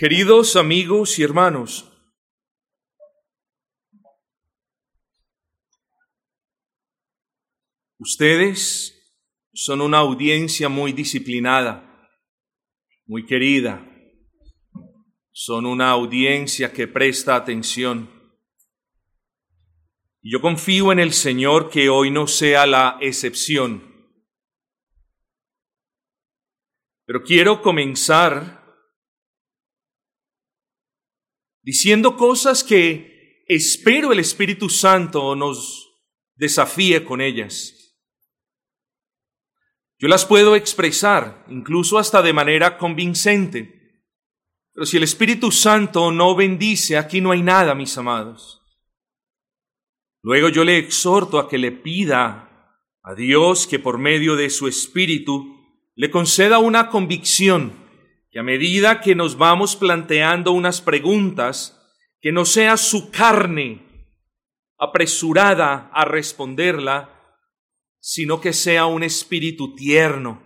Queridos amigos y hermanos, ustedes son una audiencia muy disciplinada, muy querida, son una audiencia que presta atención. Yo confío en el Señor que hoy no sea la excepción. Pero quiero comenzar diciendo cosas que espero el Espíritu Santo nos desafíe con ellas. Yo las puedo expresar, incluso hasta de manera convincente. Pero si el Espíritu Santo no bendice, aquí no hay nada, mis amados. Luego yo le exhorto a que le pida a Dios que por medio de su Espíritu le conceda una convicción, que a medida que nos vamos planteando unas preguntas, que no sea su carne apresurada a responderla, sino que sea un espíritu tierno,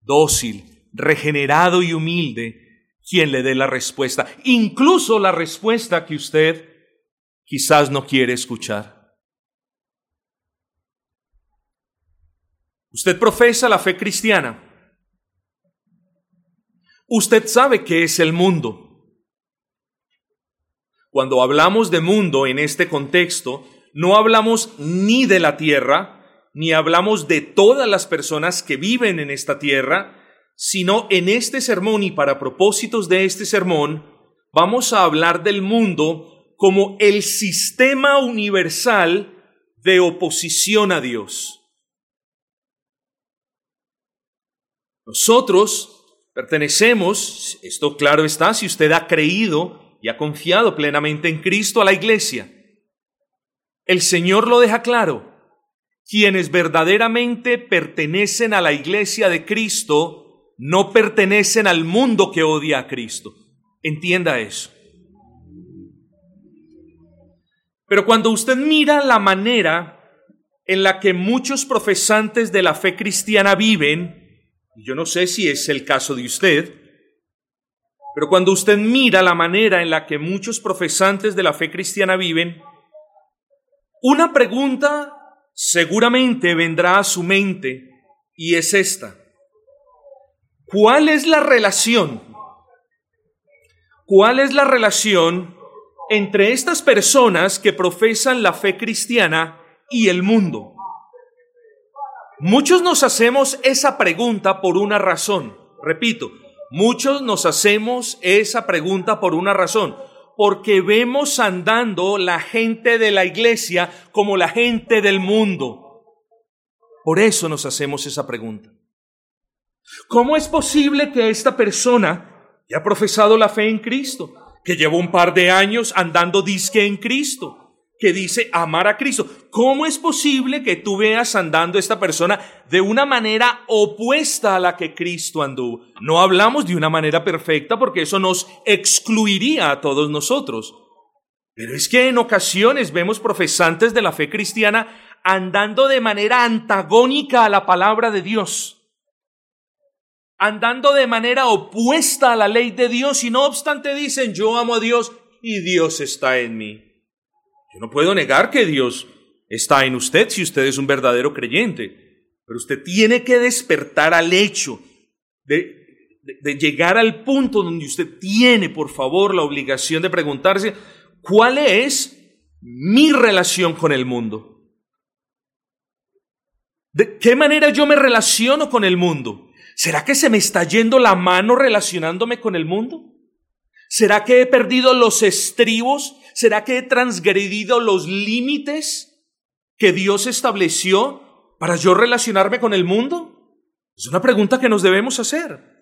dócil, regenerado y humilde, quien le dé la respuesta, incluso la respuesta que usted quizás no quiere escuchar. Usted profesa la fe cristiana. Usted sabe qué es el mundo. Cuando hablamos de mundo en este contexto, no hablamos ni de la tierra, ni hablamos de todas las personas que viven en esta tierra, sino en este sermón y para propósitos de este sermón, vamos a hablar del mundo como el sistema universal de oposición a Dios. Nosotros pertenecemos, esto claro está, si usted ha creído y ha confiado plenamente en Cristo a la iglesia. El Señor lo deja claro. Quienes verdaderamente pertenecen a la iglesia de Cristo no pertenecen al mundo que odia a Cristo. Entienda eso. Pero cuando usted mira la manera en la que muchos profesantes de la fe cristiana viven, y yo no sé si es el caso de usted, pero cuando usted mira la manera en la que muchos profesantes de la fe cristiana viven, una pregunta seguramente vendrá a su mente y es esta. ¿Cuál es la relación? ¿Cuál es la relación entre estas personas que profesan la fe cristiana y el mundo? Muchos nos hacemos esa pregunta por una razón. Repito, muchos nos hacemos esa pregunta por una razón. Porque vemos andando la gente de la iglesia como la gente del mundo. Por eso nos hacemos esa pregunta. ¿Cómo es posible que esta persona que ha profesado la fe en Cristo, que lleva un par de años andando disque en Cristo, que dice amar a Cristo, ¿cómo es posible que tú veas andando esta persona de una manera opuesta a la que Cristo anduvo? No hablamos de una manera perfecta porque eso nos excluiría a todos nosotros. Pero es que en ocasiones vemos profesantes de la fe cristiana andando de manera antagónica a la palabra de Dios andando de manera opuesta a la ley de Dios y no obstante dicen, yo amo a Dios y Dios está en mí. Yo no puedo negar que Dios está en usted si usted es un verdadero creyente, pero usted tiene que despertar al hecho de, de, llegar al punto donde usted tiene, por favor, la obligación de preguntarse, ¿cuál es mi relación con el mundo? ¿De qué manera yo me relaciono con el mundo? ¿Será que se me está yendo la mano relacionándome con el mundo? ¿Será que he perdido los estribos? ¿Será que he transgredido los límites que Dios estableció para yo relacionarme con el mundo? Es una pregunta que nos debemos hacer.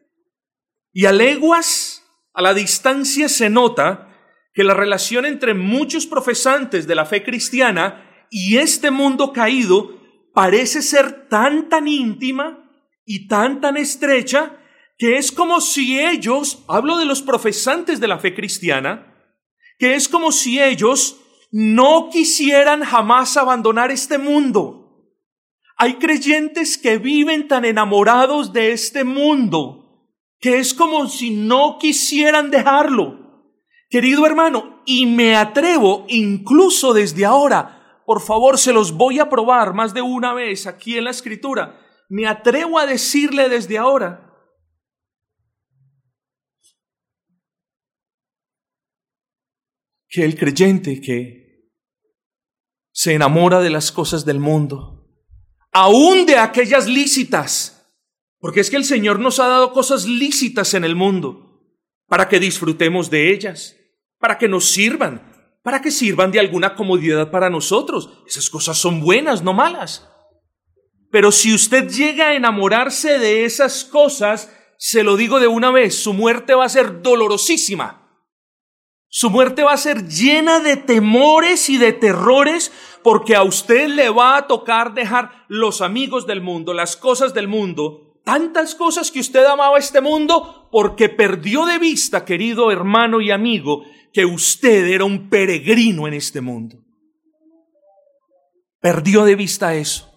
Y a leguas, a la distancia se nota que la relación entre muchos profesantes de la fe cristiana y este mundo caído parece ser tan tan íntima y tan tan estrecha que es como si ellos, hablo de los profesantes de la fe cristiana, que es como si ellos no quisieran jamás abandonar este mundo. Hay creyentes que viven tan enamorados de este mundo que es como si no quisieran dejarlo. Querido hermano, y me atrevo incluso desde ahora, por favor, se los voy a probar más de una vez aquí en la escritura, me atrevo a decirle desde ahora, que el creyente que se enamora de las cosas del mundo, aún de aquellas lícitas, porque es que el Señor nos ha dado cosas lícitas en el mundo, para que disfrutemos de ellas, para que nos sirvan, para que sirvan de alguna comodidad para nosotros. Esas cosas son buenas, no malas. Pero si usted llega a enamorarse de esas cosas, se lo digo de una vez, su muerte va a ser dolorosísima. Su muerte va a ser llena de temores y de terrores porque a usted le va a tocar dejar los amigos del mundo, las cosas del mundo, tantas cosas que usted amaba este mundo porque perdió de vista, querido hermano y amigo, que usted era un peregrino en este mundo. Perdió de vista eso.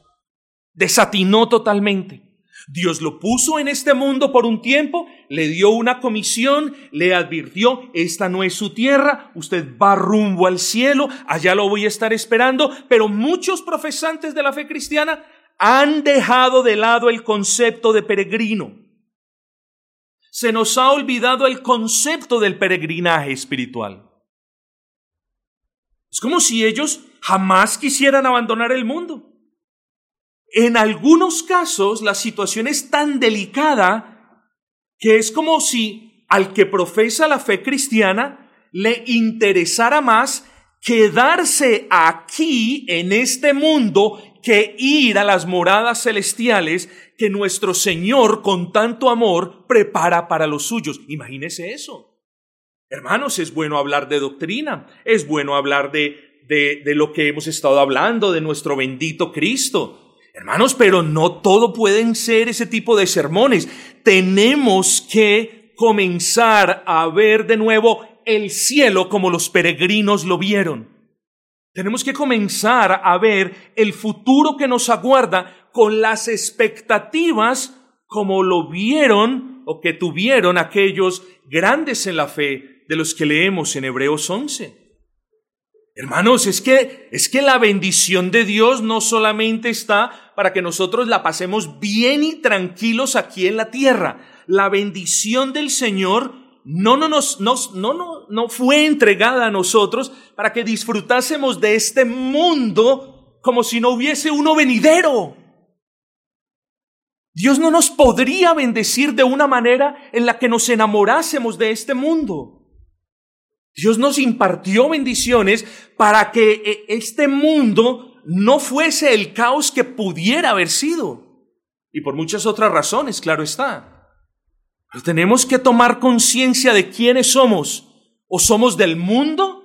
Desatinó totalmente. Dios lo puso en este mundo por un tiempo, le dio una comisión, le advirtió, esta no es su tierra, usted va rumbo al cielo, allá lo voy a estar esperando, pero muchos profesantes de la fe cristiana han dejado de lado el concepto de peregrino. Se nos ha olvidado el concepto del peregrinaje espiritual. Es como si ellos jamás quisieran abandonar el mundo. En algunos casos la situación es tan delicada que es como si al que profesa la fe cristiana le interesara más quedarse aquí en este mundo que ir a las moradas celestiales que nuestro Señor con tanto amor prepara para los suyos. Imagínese eso. Hermanos, es bueno hablar de doctrina, es bueno hablar de, de, de lo que hemos estado hablando, de nuestro bendito Cristo. Hermanos, pero no todo pueden ser ese tipo de sermones. Tenemos que comenzar a ver de nuevo el cielo como los peregrinos lo vieron. Tenemos que comenzar a ver el futuro que nos aguarda con las expectativas como lo vieron o que tuvieron aquellos grandes en la fe de los que leemos en Hebreos 11. Hermanos, es que, es que la bendición de Dios no solamente está para que nosotros la pasemos bien y tranquilos aquí en la tierra. La bendición del Señor no, no, nos, no, no, no fue entregada a nosotros para que disfrutásemos de este mundo como si no hubiese uno venidero. Dios no nos podría bendecir de una manera en la que nos enamorásemos de este mundo. Dios nos impartió bendiciones para que eh, este mundo no fuese el caos que pudiera haber sido. Y por muchas otras razones, claro está. Pero tenemos que tomar conciencia de quiénes somos. O somos del mundo,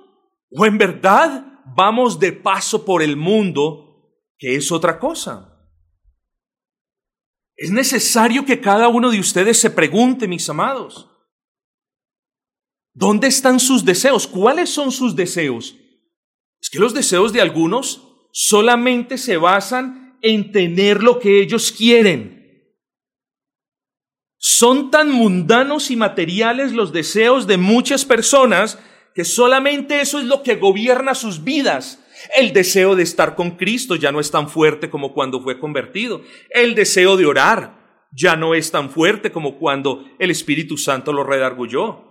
o en verdad vamos de paso por el mundo, que es otra cosa. Es necesario que cada uno de ustedes se pregunte, mis amados, ¿Dónde están sus deseos? ¿Cuáles son sus deseos? Es que los deseos de algunos solamente se basan en tener lo que ellos quieren. Son tan mundanos y materiales los deseos de muchas personas que solamente eso es lo que gobierna sus vidas. El deseo de estar con Cristo ya no es tan fuerte como cuando fue convertido. El deseo de orar ya no es tan fuerte como cuando el Espíritu Santo lo redargulló.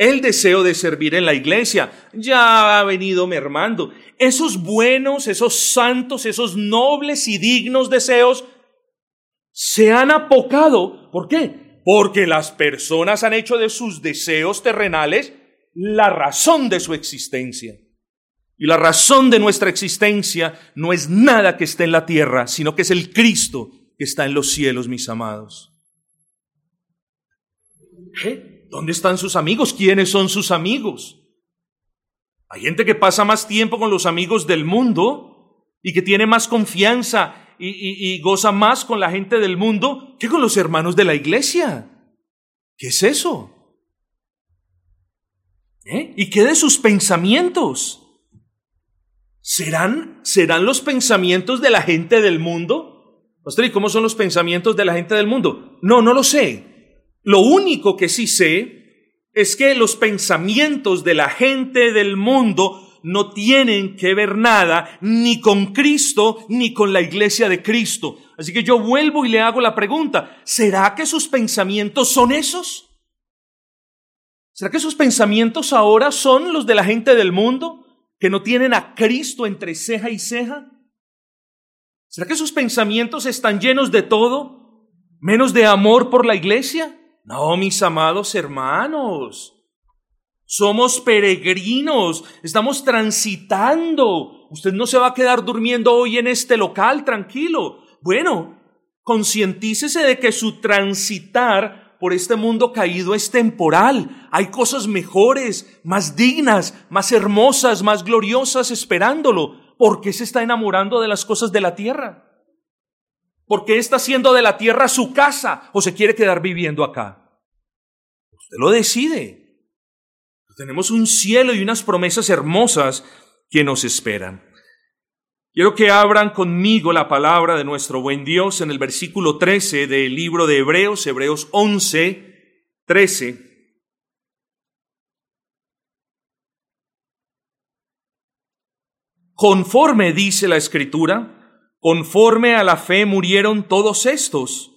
El deseo de servir en la iglesia ya ha venido mermando. Esos buenos, esos santos, esos nobles y dignos deseos se han apocado. ¿Por qué? Porque las personas han hecho de sus deseos terrenales la razón de su existencia. Y la razón de nuestra existencia no es nada que esté en la tierra, sino que es el Cristo que está en los cielos, mis amados. ¿Qué? ¿Dónde están sus amigos? ¿Quiénes son sus amigos? Hay gente que pasa más tiempo con los amigos del mundo y que tiene más confianza y, goza más con la gente del mundo que con los hermanos de la iglesia. ¿Qué es eso? ¿Eh? ¿Y qué de sus pensamientos? ¿Serán, ¿Serán los pensamientos de la gente del mundo? Pastor, ¿y cómo son los pensamientos de la gente del mundo? No, no lo sé. Lo único que sí sé es que los pensamientos de la gente del mundo no tienen que ver nada ni con Cristo ni con la iglesia de Cristo. Así que yo vuelvo y le hago la pregunta, ¿será que sus pensamientos son esos? ¿Será que sus pensamientos ahora son los de la gente del mundo que no tienen a Cristo entre ceja y ceja? ¿Será que sus pensamientos están llenos de todo, menos de amor por la iglesia? No, mis amados hermanos. Somos peregrinos, estamos transitando. Usted no se va a quedar durmiendo hoy en este local, tranquilo. Bueno, concientícese de que su transitar por este mundo caído es temporal. Hay cosas mejores, más dignas, más hermosas, más gloriosas esperándolo. ¿Por qué se está enamorando de las cosas de la tierra? ¿Por qué está haciendo de la tierra su casa o se quiere quedar viviendo acá? Lo decide. Tenemos un cielo y unas promesas hermosas que nos esperan. Quiero que abran conmigo la palabra de nuestro buen Dios en el versículo 13 del libro de Hebreos, Hebreos 11, 13. Conforme dice la escritura, conforme a la fe murieron todos estos,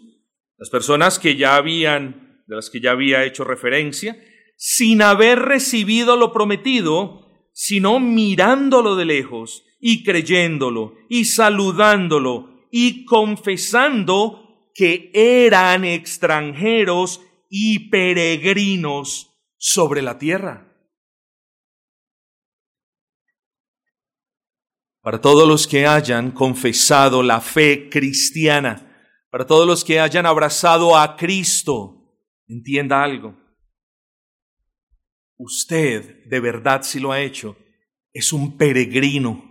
las personas que ya habían, de las que ya había hecho referencia, sin haber recibido lo prometido, sino mirándolo de lejos y creyéndolo y saludándolo y confesando que eran extranjeros y peregrinos sobre la tierra. Para todos los que hayan confesado la fe cristiana, para todos los que hayan abrazado a Cristo, entienda algo Usted, de verdad si lo ha hecho, es un peregrino.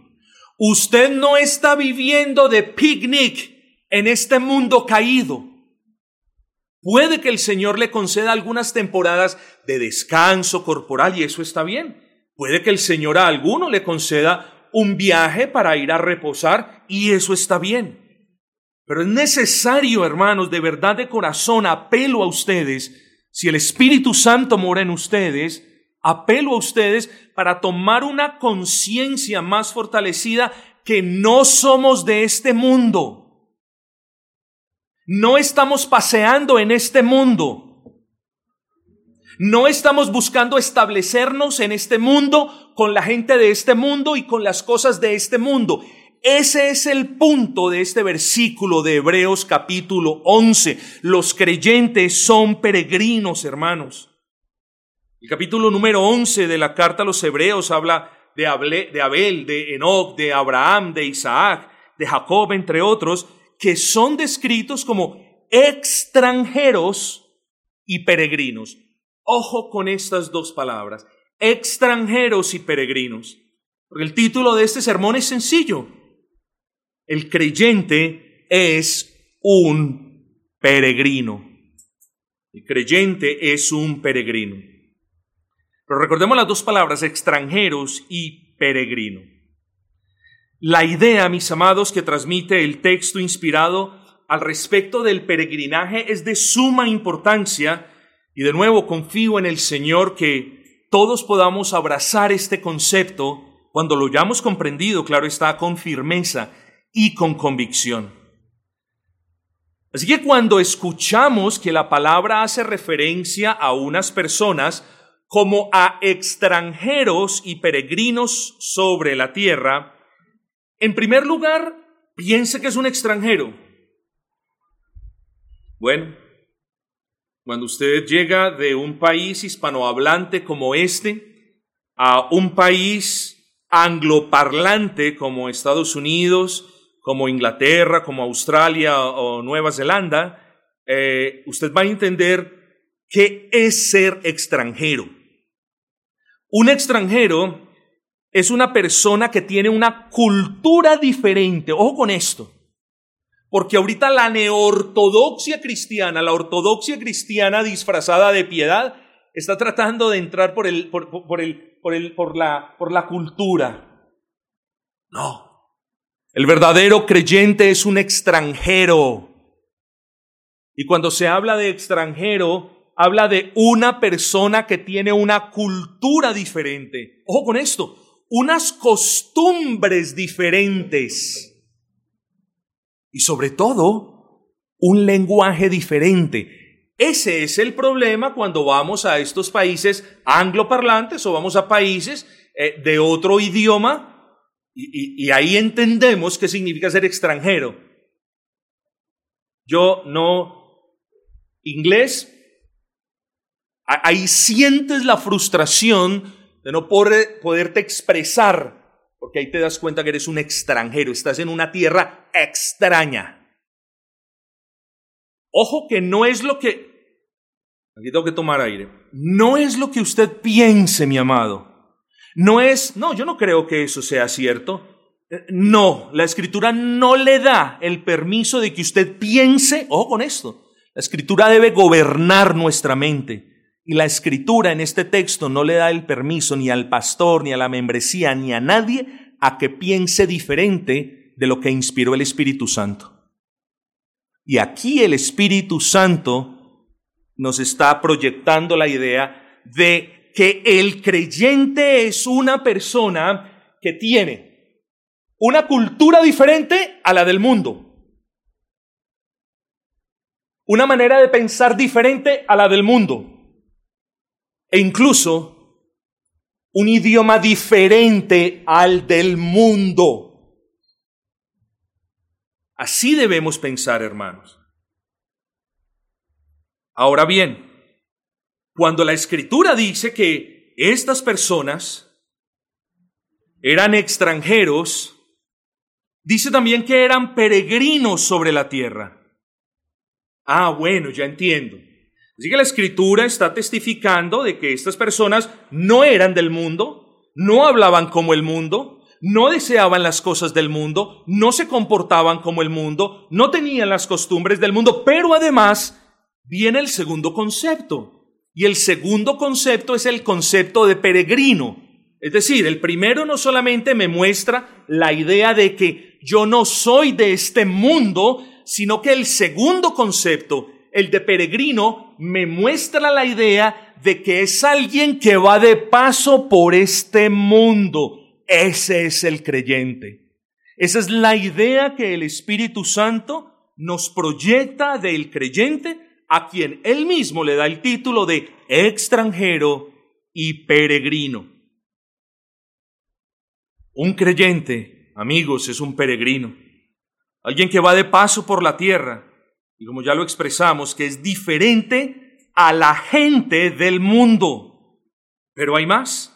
Usted no está viviendo de picnic en este mundo caído. Puede que el Señor le conceda algunas temporadas de descanso corporal y eso está bien. Puede que el Señor a alguno le conceda un viaje para ir a reposar y eso está bien. Pero es necesario, hermanos, de verdad de corazón, apelo a ustedes, si el Espíritu Santo mora en ustedes, apelo a ustedes para tomar una conciencia más fortalecida que no somos de este mundo. No estamos paseando en este mundo. No estamos buscando establecernos en este mundo con la gente de este mundo y con las cosas de este mundo. Ese es el punto de este versículo de Hebreos capítulo 11. Los creyentes son peregrinos, hermanos. El capítulo número 11 de la carta a los Hebreos habla de Abel, de Enoch, de Abraham, de Isaac, de Jacob, entre otros, que son descritos como extranjeros y peregrinos. Ojo con estas dos palabras, extranjeros y peregrinos. Porque el título de este sermón es sencillo. El creyente es un peregrino. El creyente es un peregrino. Pero recordemos las dos palabras, extranjeros y peregrino. La idea, mis amados, que transmite el texto inspirado al respecto del peregrinaje es de suma importancia y de nuevo confío en el Señor que todos podamos abrazar este concepto cuando lo hayamos comprendido, claro está, con firmeza y con convicción. Así que cuando escuchamos que la palabra hace referencia a unas personas, como a extranjeros y peregrinos sobre la tierra, en primer lugar, piense que es un extranjero. Bueno, cuando usted llega de un país hispanohablante como este a un país angloparlante como Estados Unidos, como Inglaterra, como Australia o Nueva Zelanda, eh, usted va a entender qué es ser extranjero. Un extranjero es una persona que tiene una cultura diferente. Ojo con esto. Porque ahorita la neortodoxia cristiana, la ortodoxia cristiana disfrazada de piedad, está tratando de entrar por, el, por, el, por, el, por, la, por la cultura. No. El verdadero creyente es un extranjero. Y cuando se habla de extranjero, habla de una persona que tiene una cultura diferente. Ojo con esto, unas costumbres diferentes. Y sobre todo, un lenguaje diferente. Ese es el problema cuando vamos a estos países angloparlantes o vamos a países eh, de otro idioma y, ahí entendemos qué significa ser extranjero. Yo no, inglés, ahí sientes la frustración de no poder, poderte expresar, porque ahí te das cuenta que eres un extranjero, estás en una tierra extraña. Ojo que no es lo que... Aquí tengo que tomar aire. No es lo que usted piense, mi amado. No es, no, yo no creo que eso sea cierto. Eh, no, la escritura no le da el permiso de que usted piense, ojo con esto, la escritura debe gobernar nuestra mente. Y la escritura en este texto no le da el permiso ni al pastor, ni a la membresía, ni a nadie a que piense diferente de lo que inspiró el Espíritu Santo. Y aquí el Espíritu Santo nos está proyectando la idea de que el creyente es una persona que tiene una cultura diferente a la del mundo. Una manera de pensar diferente a la del mundo. E incluso un idioma diferente al del mundo. Así debemos pensar, hermanos. Ahora bien, cuando la escritura dice que estas personas eran extranjeros, dice también que eran peregrinos sobre la tierra. Ah, bueno, ya entiendo. Así que la escritura está testificando de que estas personas no eran del mundo, no hablaban como el mundo, no deseaban las cosas del mundo, no se comportaban como el mundo, no tenían las costumbres del mundo, pero además viene el segundo concepto. Y el segundo concepto es el concepto de peregrino. Es decir, el primero no solamente me muestra la idea de que yo no soy de este mundo, sino que el segundo concepto, el de peregrino, me muestra la idea de que es alguien que va de paso por este mundo. Ese es el creyente. Esa es la idea que el Espíritu Santo nos proyecta del creyente a quien él mismo le da el título de extranjero y peregrino. Un creyente, amigos, es un peregrino, alguien que va de paso por la tierra y como ya lo expresamos, que es diferente a la gente del mundo. Pero hay más.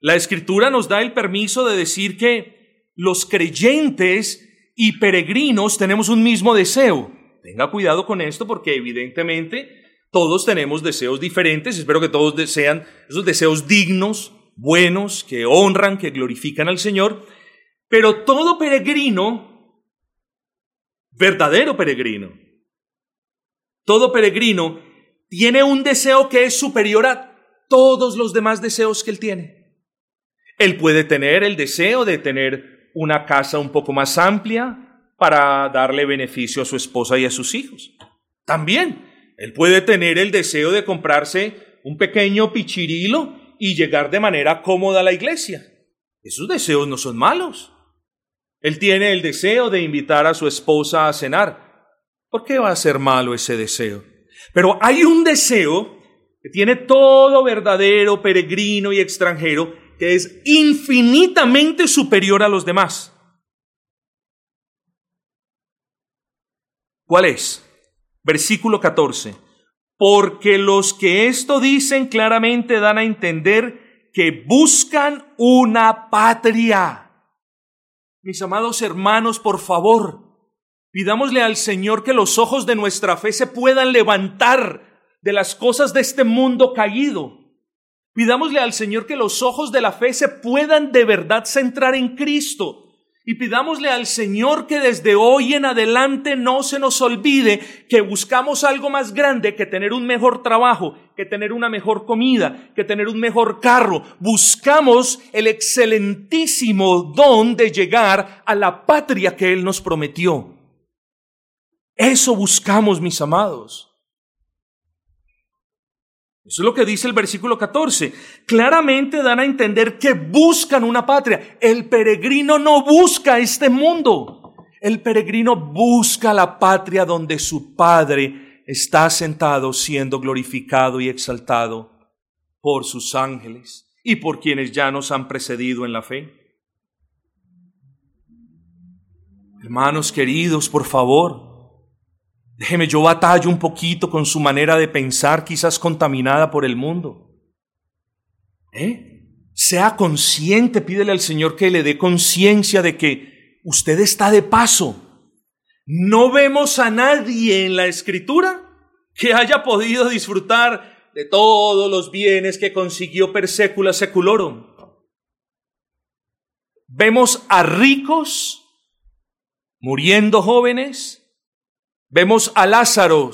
La escritura nos da el permiso de decir que los creyentes y peregrinos tenemos un mismo deseo Tenga cuidado con esto porque evidentemente todos tenemos deseos diferentes. Espero que todos desean esos deseos dignos, buenos, que honran, que glorifican al Señor. Pero todo peregrino, verdadero peregrino, todo peregrino tiene un deseo que es superior a todos los demás deseos que él tiene. Él puede tener el deseo de tener una casa un poco más amplia, para darle beneficio a su esposa y a sus hijos. También, él puede tener el deseo de comprarse un pequeño pichirilo y llegar de manera cómoda a la iglesia. Esos deseos no son malos. Él tiene el deseo de invitar a su esposa a cenar. ¿Por qué va a ser malo ese deseo? Pero hay un deseo que tiene todo verdadero peregrino y extranjero que es infinitamente superior a los demás. ¿Cuál es? Versículo 14. Porque los que esto dicen claramente dan a entender que buscan una patria. Mis amados hermanos, por favor, pidámosle al Señor que los ojos de nuestra fe se puedan levantar de las cosas de este mundo caído. Pidámosle al Señor que los ojos de la fe se puedan de verdad centrar en Cristo y pidámosle al Señor que desde hoy en adelante no se nos olvide que buscamos algo más grande que tener un mejor trabajo, que tener una mejor comida, que tener un mejor carro. Buscamos el excelentísimo don de llegar a la patria que Él nos prometió. Eso buscamos, mis amados. Eso es lo que dice el versículo 14. Claramente dan a entender que buscan una patria. El peregrino no busca este mundo. El peregrino busca la patria donde su Padre está sentado siendo glorificado y exaltado por sus ángeles y por quienes ya nos han precedido en la fe. Hermanos queridos, por favor, Déjeme, yo batallo un poquito con su manera de pensar, quizás contaminada por el mundo. ¿Eh? Sea consciente, pídele al Señor que le dé conciencia de que usted está de paso. No vemos a nadie en la Escritura que haya podido disfrutar de todos los bienes que consiguió per secula seculorum. Vemos a ricos muriendo jóvenes, Vemos a Lázaro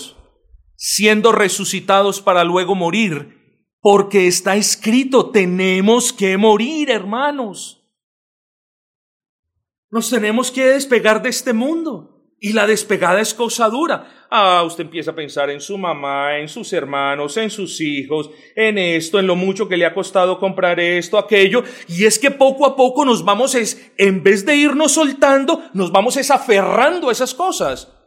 siendo resucitados para luego morir, porque está escrito, tenemos que morir, hermanos. Nos tenemos que despegar de este mundo. Y la despegada es cosa dura. Ah, usted empieza a pensar en su mamá, en sus hermanos, en sus hijos, en esto, en lo mucho que le ha costado comprar esto, aquello. Y es que poco a poco nos vamos, es, en vez de irnos soltando, nos vamos es aferrando a esas cosas.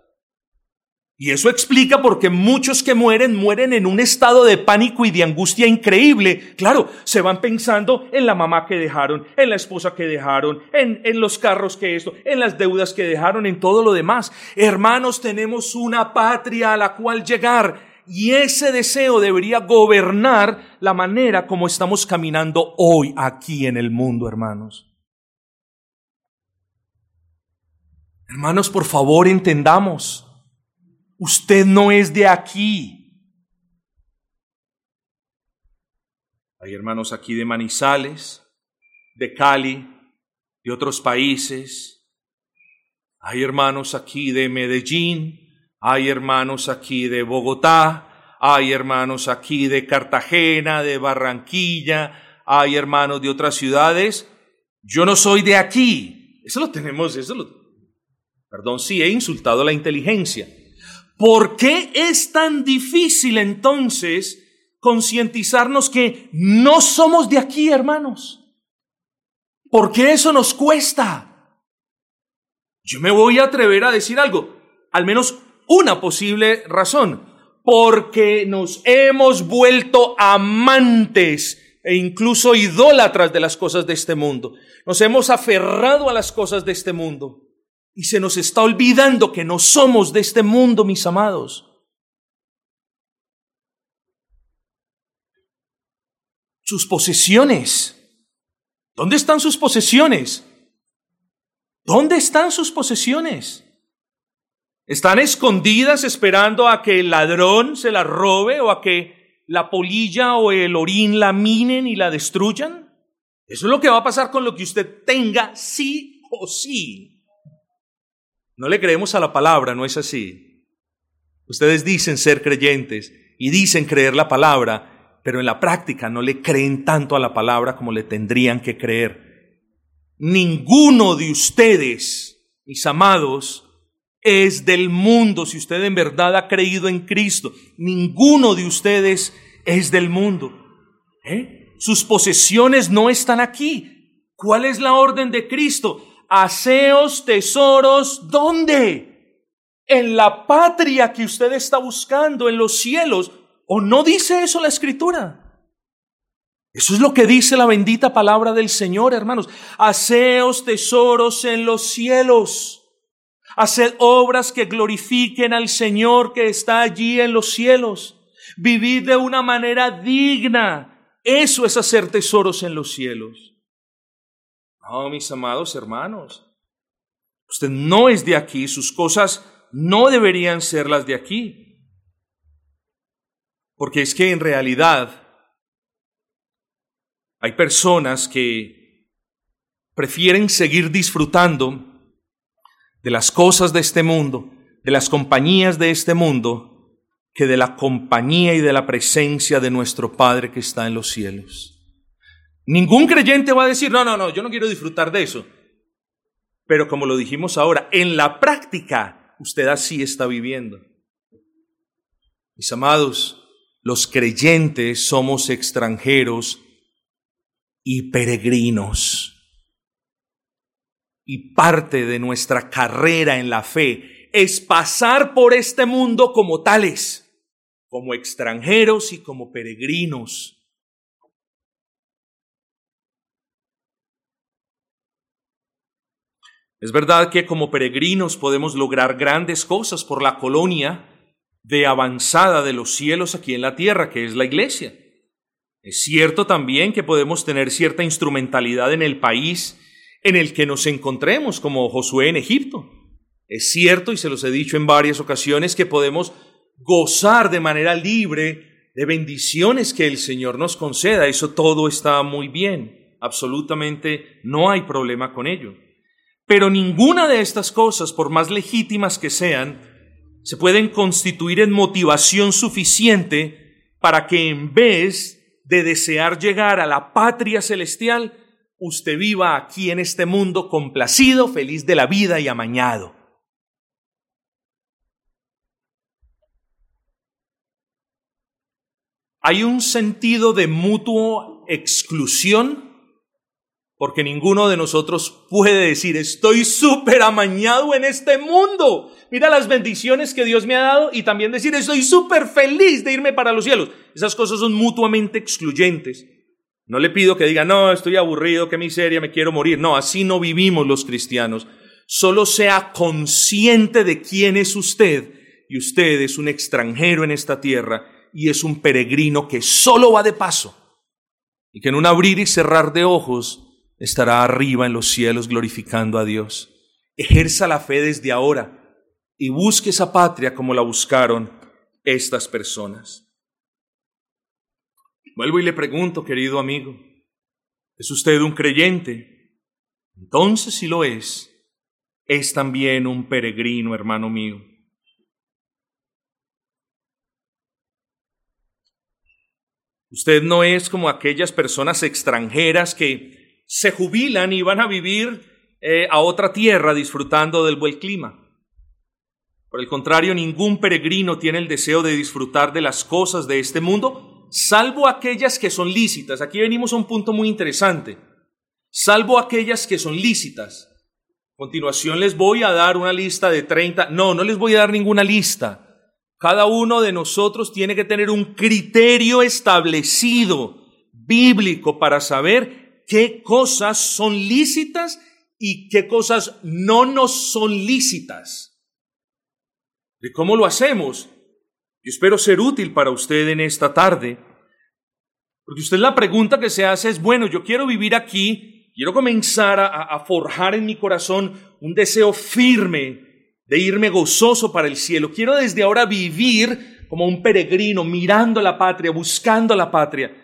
Y eso explica por qué muchos que mueren mueren en un estado de pánico y de angustia increíble. Claro, se van pensando en la mamá que dejaron, en la esposa que dejaron, en, en los carros que esto, en las deudas que dejaron, en todo lo demás. Hermanos, tenemos una patria a la cual llegar y ese deseo debería gobernar la manera como estamos caminando hoy aquí en el mundo, hermanos. Hermanos, por favor, entendamos. Usted no es de aquí. Hay hermanos aquí de Manizales, de Cali, de otros países. Hay hermanos aquí de Medellín, hay hermanos aquí de Bogotá, hay hermanos aquí de Cartagena, de Barranquilla, hay hermanos de otras ciudades. Yo no soy de aquí. Eso lo tenemos, eso lo... Perdón, sí, he insultado la inteligencia. ¿Por qué es tan difícil entonces concientizarnos que no somos de aquí, hermanos? ¿Por qué eso nos cuesta? Yo me voy a atrever a decir algo, al menos una posible razón, porque nos hemos vuelto amantes e incluso idólatras de las cosas de este mundo. Nos hemos aferrado a las cosas de este mundo. Y se nos está olvidando que no somos de este mundo, mis amados. Sus posesiones. ¿Dónde están sus posesiones? ¿Dónde están sus posesiones? ¿Están escondidas esperando a que el ladrón se las robe o a que la polilla o el orín la minen y la destruyan? Eso es lo que va a pasar con lo que usted tenga sí o sí. No le creemos a la palabra, no es así. Ustedes dicen ser creyentes y dicen creer la palabra, pero en la práctica no le creen tanto a la palabra como le tendrían que creer. Ninguno de ustedes, mis amados, es del mundo si usted en verdad ha creído en Cristo. Ninguno de ustedes es del mundo. ¿Eh? Sus posesiones no están aquí. ¿Cuál es la orden de Cristo? Aseos tesoros, ¿dónde? En la patria que usted está buscando, en los cielos. ¿O no dice eso la escritura? Eso es lo que dice la bendita palabra del Señor, hermanos. Haceos tesoros en los cielos. Haced obras que glorifiquen al Señor que está allí en los cielos. Vivid de una manera digna. Eso es hacer tesoros en los cielos. No, mis amados hermanos, usted no es de aquí, sus cosas no deberían ser las de aquí. Porque es que en realidad hay personas que prefieren seguir disfrutando de las cosas de este mundo, de las compañías de este mundo, que de la compañía y de la presencia de nuestro Padre que está en los cielos. Ningún creyente va a decir, no, no, no, yo no quiero disfrutar de eso. Pero como lo dijimos ahora, en la práctica usted así está viviendo. Mis amados, los creyentes somos extranjeros y peregrinos. Y parte de nuestra carrera en la fe es pasar por este mundo como tales, como extranjeros y como peregrinos. Es verdad que como peregrinos podemos lograr grandes cosas por la colonia de avanzada de los cielos aquí en la tierra, que es la iglesia. Es cierto también que podemos tener cierta instrumentalidad en el país en el que nos encontremos, como Josué en Egipto. Es cierto, y se los he dicho en varias ocasiones, que podemos gozar de manera libre de bendiciones que el Señor nos conceda. Eso todo está muy bien. Absolutamente no hay problema con ello. Pero ninguna de estas cosas, por más legítimas que sean, se pueden constituir en motivación suficiente para que en vez de desear llegar a la patria celestial, usted viva aquí en este mundo complacido, feliz de la vida y amañado. Hay un sentido de mutuo exclusión porque ninguno de nosotros puede decir, estoy súper amañado en este mundo. Mira las bendiciones que Dios me ha dado y también decir, estoy súper feliz de irme para los cielos. Esas cosas son mutuamente excluyentes. No le pido que diga, no, estoy aburrido, qué miseria, me quiero morir. No, así no vivimos los cristianos. Solo sea consciente de quién es usted y usted es un extranjero en esta tierra y es un peregrino que solo va de paso y que en un abrir y cerrar de ojos estará arriba en los cielos glorificando a Dios. Ejerza la fe desde ahora y busque esa patria como la buscaron estas personas. Vuelvo y le pregunto, querido amigo, ¿es usted un creyente? Entonces, si lo es, es también un peregrino, hermano mío. Usted no es como aquellas personas extranjeras que se jubilan y van a vivir eh, a otra tierra disfrutando del buen clima. Por el contrario, ningún peregrino tiene el deseo de disfrutar de las cosas de este mundo, salvo aquellas que son lícitas. Aquí venimos a un punto muy interesante. Salvo aquellas que son lícitas. A continuación les voy a dar una lista de 30. No, no les voy a dar ninguna lista. Cada uno de nosotros tiene que tener un criterio establecido, bíblico, para saber qué cosas son lícitas y qué cosas no nos son lícitas. ¿De cómo lo hacemos? Yo espero ser útil para usted en esta tarde, porque usted la pregunta que se hace es, bueno, yo quiero vivir aquí, quiero comenzar a, a forjar en mi corazón un deseo firme de irme gozoso para el cielo, quiero desde ahora vivir como un peregrino, mirando la patria, buscando la patria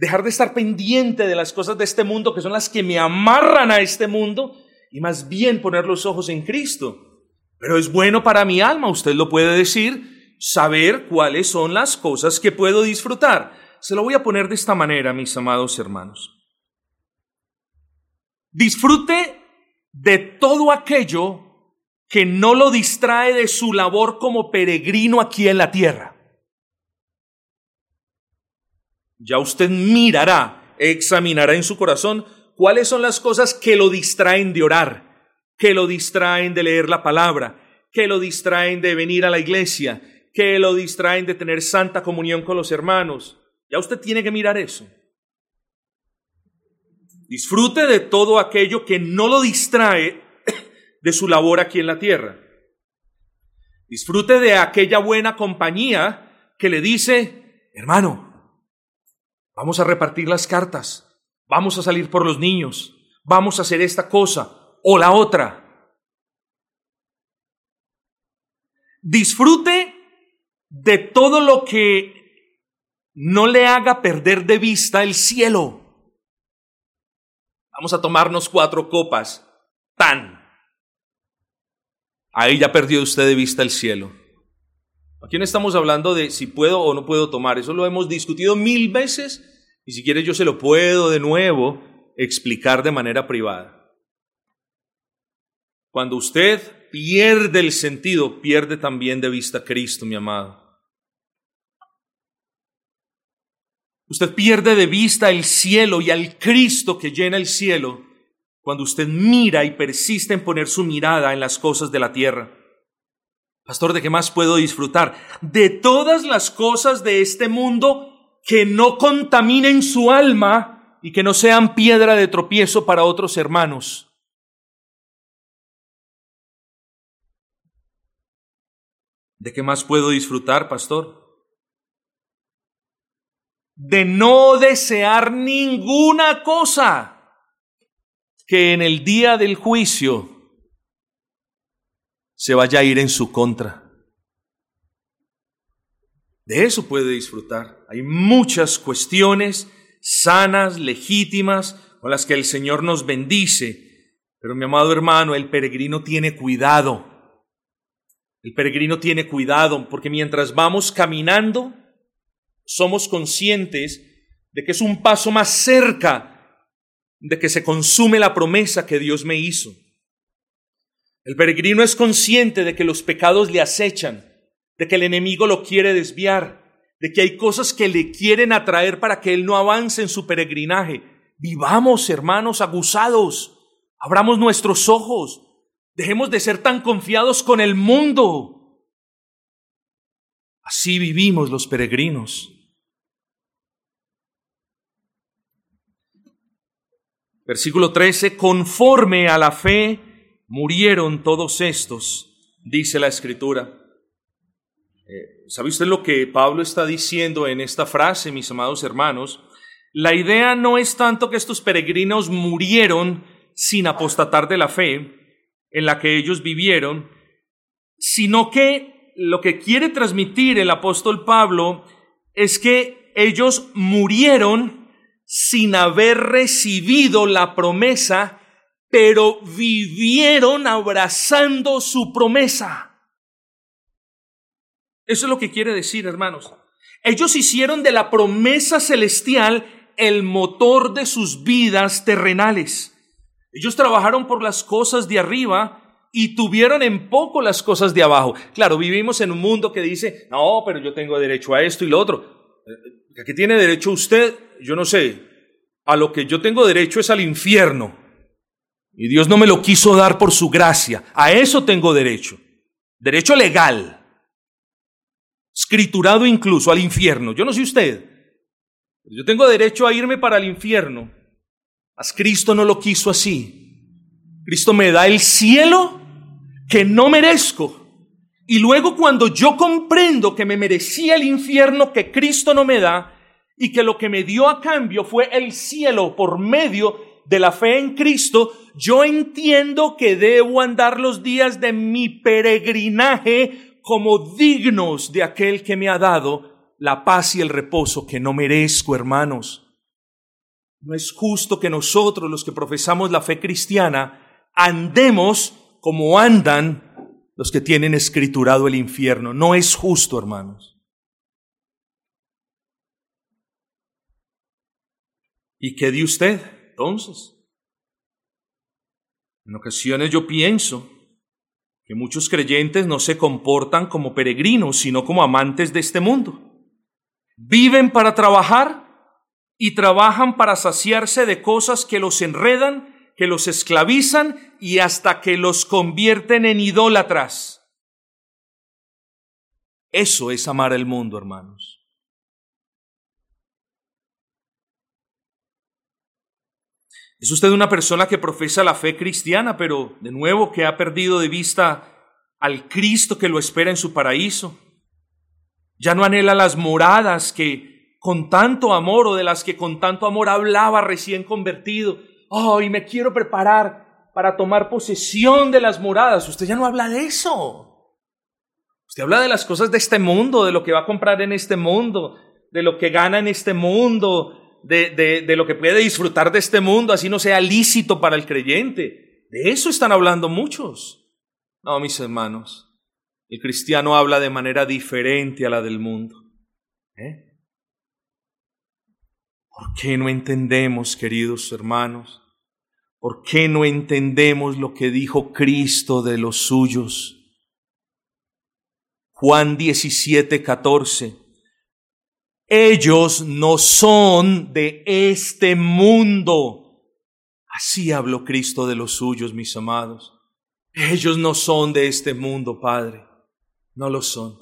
dejar de estar pendiente de las cosas de este mundo que son las que me amarran a este mundo y más bien poner los ojos en Cristo. Pero es bueno para mi alma, usted lo puede decir, saber cuáles son las cosas que puedo disfrutar. Se lo voy a poner de esta manera, mis amados hermanos. Disfrute de todo aquello que no lo distrae de su labor como peregrino aquí en la tierra. Ya usted mirará, examinará en su corazón cuáles son las cosas que lo distraen de orar, que lo distraen de leer la palabra, que lo distraen de venir a la iglesia, que lo distraen de tener santa comunión con los hermanos. Ya usted tiene que mirar eso. Disfrute de todo aquello que no lo distrae de su labor aquí en la tierra. Disfrute de aquella buena compañía que le dice, hermano, Vamos a repartir las cartas. Vamos a salir por los niños. Vamos a hacer esta cosa o la otra. Disfrute de todo lo que no le haga perder de vista el cielo. Vamos a tomarnos cuatro copas. Tan. Ahí ya perdió usted de vista el cielo. Aquí no estamos hablando de si puedo o no puedo tomar. Eso lo hemos discutido mil veces y si quiere yo se lo puedo de nuevo explicar de manera privada. Cuando usted pierde el sentido, pierde también de vista a Cristo, mi amado. Usted pierde de vista el cielo y al Cristo que llena el cielo cuando usted mira y persiste en poner su mirada en las cosas de la tierra. Pastor, ¿de qué más puedo disfrutar? De todas las cosas de este mundo que no contaminen su alma y que no sean piedra de tropiezo para otros hermanos. ¿De qué más puedo disfrutar, pastor? De no desear ninguna cosa que en el día del juicio se vaya a ir en su contra. De eso puede disfrutar. Hay muchas cuestiones sanas, legítimas, con las que el Señor nos bendice. Pero mi amado hermano, el peregrino tiene cuidado. El peregrino tiene cuidado porque mientras vamos caminando, somos conscientes de que es un paso más cerca de que se consume la promesa que Dios me hizo. El peregrino es consciente de que los pecados le acechan, de que el enemigo lo quiere desviar, de que hay cosas que le quieren atraer para que él no avance en su peregrinaje. Vivamos, hermanos, aguzados, abramos nuestros ojos, dejemos de ser tan confiados con el mundo. Así vivimos los peregrinos. Versículo 13, conforme a la fe murieron todos estos, dice la escritura. Eh, ¿Sabe usted lo que Pablo está diciendo en esta frase, mis amados hermanos? La idea no es tanto que estos peregrinos murieron sin apostatar de la fe en la que ellos vivieron, sino que lo que quiere transmitir el apóstol Pablo es que ellos murieron sin haber recibido la promesa, pero vivieron abrazando su promesa. Eso es lo que quiere decir, hermanos. Ellos hicieron de la promesa celestial el motor de sus vidas terrenales. Ellos trabajaron por las cosas de arriba y tuvieron en poco las cosas de abajo. Claro, vivimos en un mundo que dice, no, pero yo tengo derecho a esto y lo otro. ¿A qué tiene derecho usted? Yo no sé. A lo que yo tengo derecho es al infierno. Y Dios no me lo quiso dar por su gracia. A eso tengo derecho. Derecho legal. Escriturado incluso al infierno. Yo no sé usted. Yo tengo derecho a irme para el infierno. Mas Cristo no lo quiso así. Cristo me da el cielo que no merezco. Y luego cuando yo comprendo que me merecía el infierno que Cristo no me da, y que lo que me dio a cambio fue el cielo por medio de la fe en Cristo, yo entiendo que debo andar los días de mi peregrinaje como dignos de aquel que me ha dado la paz y el reposo que no merezco, hermanos. No es justo que nosotros, los que profesamos la fe cristiana, andemos como andan los que tienen escriturado el infierno. No es justo, hermanos. ¿Y qué de usted entonces? En ocasiones yo pienso que muchos creyentes no se comportan como peregrinos, sino como amantes de este mundo. Viven para trabajar y trabajan para saciarse de cosas que los enredan que los esclavizan y hasta que los convierten en idólatras. Eso es amar el mundo, hermanos. Es usted una persona que profesa la fe cristiana, pero de nuevo que ha perdido de vista al Cristo que lo espera en su paraíso. Ya no anhela las moradas que con tanto amor o de las que con tanto amor hablaba recién convertido oh, y me quiero preparar para tomar posesión de las moradas. Usted ya no habla de eso. Usted habla de las cosas de este mundo, de lo que va a comprar en este mundo, de lo que gana en este mundo, de, de, de lo que puede disfrutar de este mundo, así no sea lícito para el creyente. De eso están hablando muchos. No, mis hermanos, el cristiano habla de manera diferente a la del mundo. ¿Eh? ¿Por qué no entendemos, queridos hermanos? ¿Por qué no entendemos lo que dijo Cristo de los suyos? Juan 17, 14. Ellos no son de este mundo. Así habló Cristo de los suyos, mis amados. Ellos no son de este mundo, Padre. No lo son.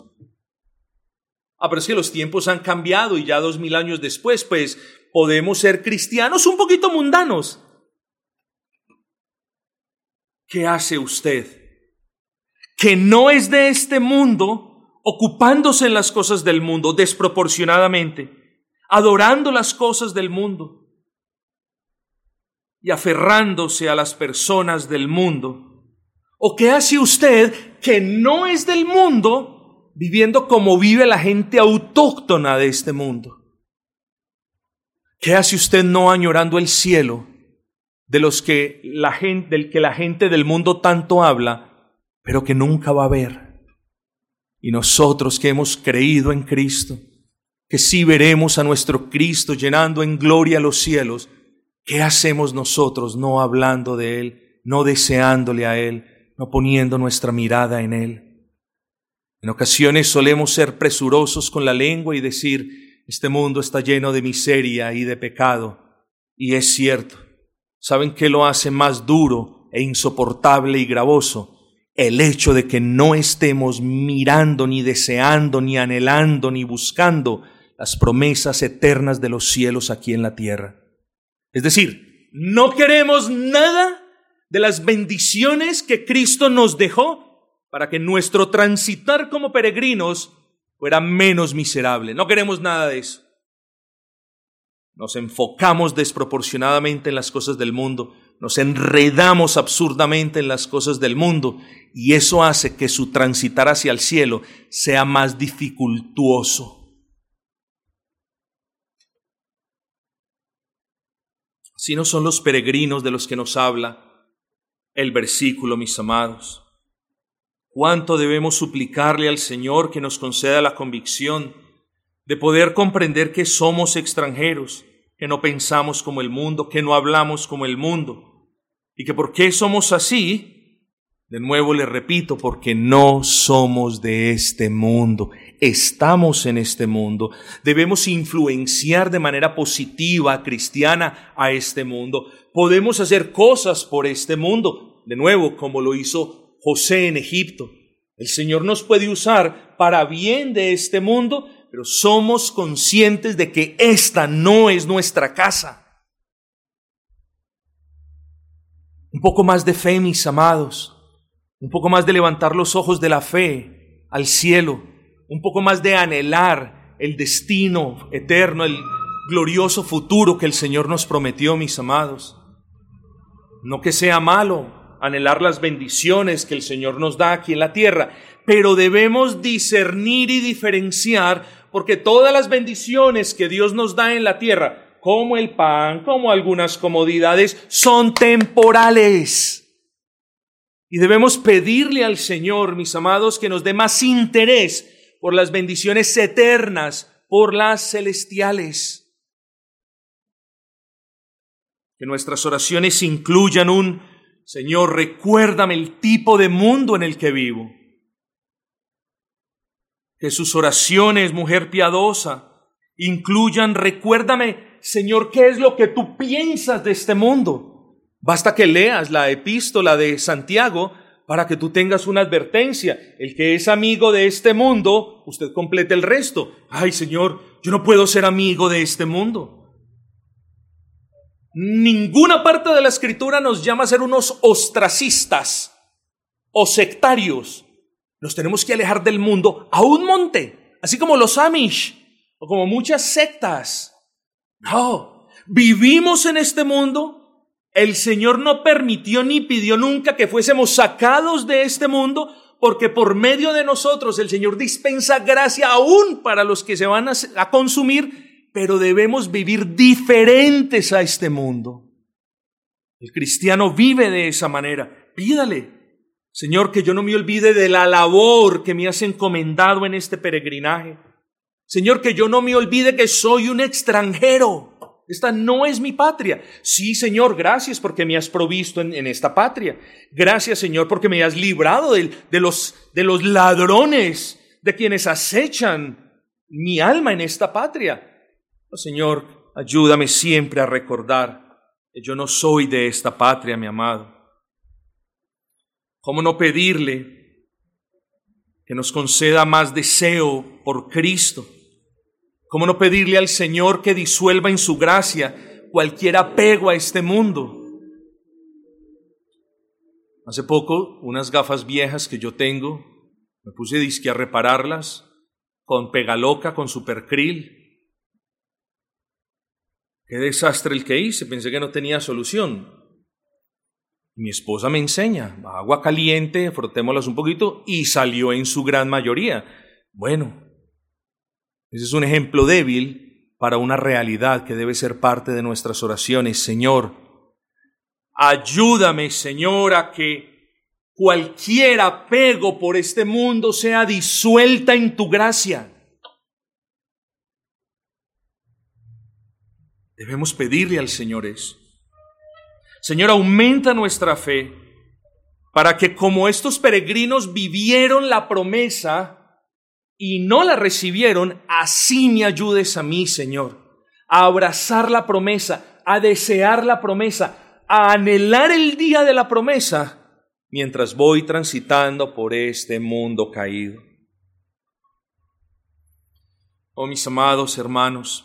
Ah, pero es que los tiempos han cambiado y ya dos mil años después, pues podemos ser cristianos un poquito mundanos. ¿Qué hace usted? Que no es de este mundo, ocupándose en las cosas del mundo desproporcionadamente, adorando las cosas del mundo y aferrándose a las personas del mundo? ¿O qué hace usted que no es del mundo viviendo como vive la gente autóctona de este mundo? ¿Qué hace usted no añorando el cielo de los que la gente, del que la gente del mundo tanto habla, pero que nunca va a ver? Y nosotros que hemos creído en Cristo, que sí veremos a nuestro Cristo llenando en gloria los cielos, ¿qué hacemos nosotros no hablando de Él, no deseándole a Él, no poniendo nuestra mirada en Él? En ocasiones solemos ser presurosos con la lengua y decir, este mundo está lleno de miseria y de pecado. Y es cierto. ¿Saben qué lo hace más duro e insoportable y gravoso? El hecho de que no estemos mirando, ni deseando, ni anhelando, ni buscando las promesas eternas de los cielos aquí en la tierra. Es decir, no queremos nada de las bendiciones que Cristo nos dejó para que nuestro transitar como peregrinos fuera menos miserable. No queremos nada de eso. Nos enfocamos desproporcionadamente en las cosas del mundo nos enredamos absurdamente en las cosas del mundo y eso hace que su transitar hacia el cielo sea más dificultuoso. Así no son los peregrinos de los que nos habla el versículo, mis amados. ¿Cuánto debemos suplicarle al Señor que nos conceda la convicción de poder comprender que somos extranjeros, que no pensamos como el mundo, que no hablamos como el mundo, ¿Y que por qué somos así? De nuevo le repito, porque no somos de este mundo, estamos en este mundo, debemos influenciar de manera positiva, cristiana, a este mundo. Podemos hacer cosas por este mundo, de nuevo, como lo hizo José en Egipto. El Señor nos puede usar para bien de este mundo, pero somos conscientes de que esta no es nuestra casa. Un poco más de fe, mis amados. Un poco más de levantar los ojos de la fe al cielo. Un poco más de anhelar el destino eterno, el glorioso futuro que el Señor nos prometió, mis amados. No que sea malo anhelar las bendiciones que el Señor nos da aquí en la tierra, pero debemos discernir y diferenciar porque todas las bendiciones que Dios nos da en la tierra como el pan, como algunas comodidades, son temporales. Y debemos pedirle al Señor, mis amados, que nos dé más interés por las bendiciones eternas, por las celestiales. Que nuestras oraciones incluyan un, Señor, recuérdame el tipo de mundo en el que vivo. Que sus oraciones, mujer piadosa, incluyan, recuérdame Señor, ¿qué es lo que tú piensas de este mundo? Basta que leas la epístola de Santiago para que tú tengas una advertencia. El que es amigo de este mundo, usted complete el resto. Ay, Señor, yo no puedo ser amigo de este mundo. Ninguna parte de la escritura nos llama a ser unos ostracistas o sectarios. Nos tenemos que alejar del mundo a un monte, así como los Amish o como muchas sectas. No, vivimos en este mundo. El Señor no permitió ni pidió nunca que fuésemos sacados de este mundo, porque por medio de nosotros el Señor dispensa gracia aún para los que se van a, consumir, pero debemos vivir diferentes a este mundo. El cristiano vive de esa manera. Pídale, Señor, que yo no me olvide de la labor que me has encomendado en este peregrinaje. Señor, que yo no me olvide que soy un extranjero. Esta no es mi patria. Sí, Señor, gracias porque me has provisto en, esta patria. Gracias, Señor, porque me has librado de, los, de los ladrones, de quienes acechan mi alma en esta patria. Oh, Señor, ayúdame siempre a recordar que yo no soy de esta patria, mi amado. ¿Cómo no pedirle que nos conceda más deseo por Cristo? ¿Cómo no pedirle al Señor que disuelva en su gracia cualquier apego a este mundo? Hace poco, unas gafas viejas que yo tengo, me puse disque a repararlas con pegaloca, con supercril. Qué desastre el que hice, pensé que no tenía solución. Mi esposa me enseña, agua caliente, frotémoslas un poquito, y salió en su gran mayoría. Bueno, ese es un ejemplo débil para una realidad que debe ser parte de nuestras oraciones. Señor, ayúdame, Señor, a que cualquier apego por este mundo sea disuelta en tu gracia. Debemos pedirle al Señor eso. Señor, aumenta nuestra fe para que como estos peregrinos vivieron la promesa, y no la recibieron, así me ayudes a mí, Señor, a abrazar la promesa, a desear la promesa, a anhelar el día de la promesa, mientras voy transitando por este mundo caído. Oh mis amados hermanos,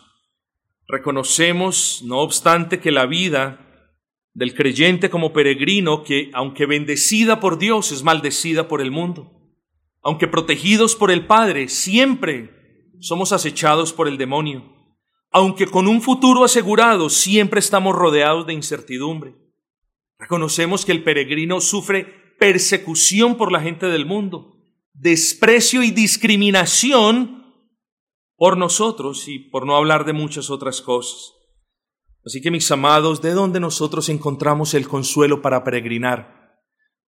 reconocemos, no obstante, que la vida del creyente como peregrino, que aunque bendecida por Dios, es maldecida por el mundo aunque protegidos por el Padre, siempre somos acechados por el demonio. Aunque con un futuro asegurado, siempre estamos rodeados de incertidumbre. Reconocemos que el peregrino sufre persecución por la gente del mundo, desprecio y discriminación por nosotros y por no hablar de muchas otras cosas. Así que mis amados, ¿de dónde nosotros encontramos el consuelo para peregrinar?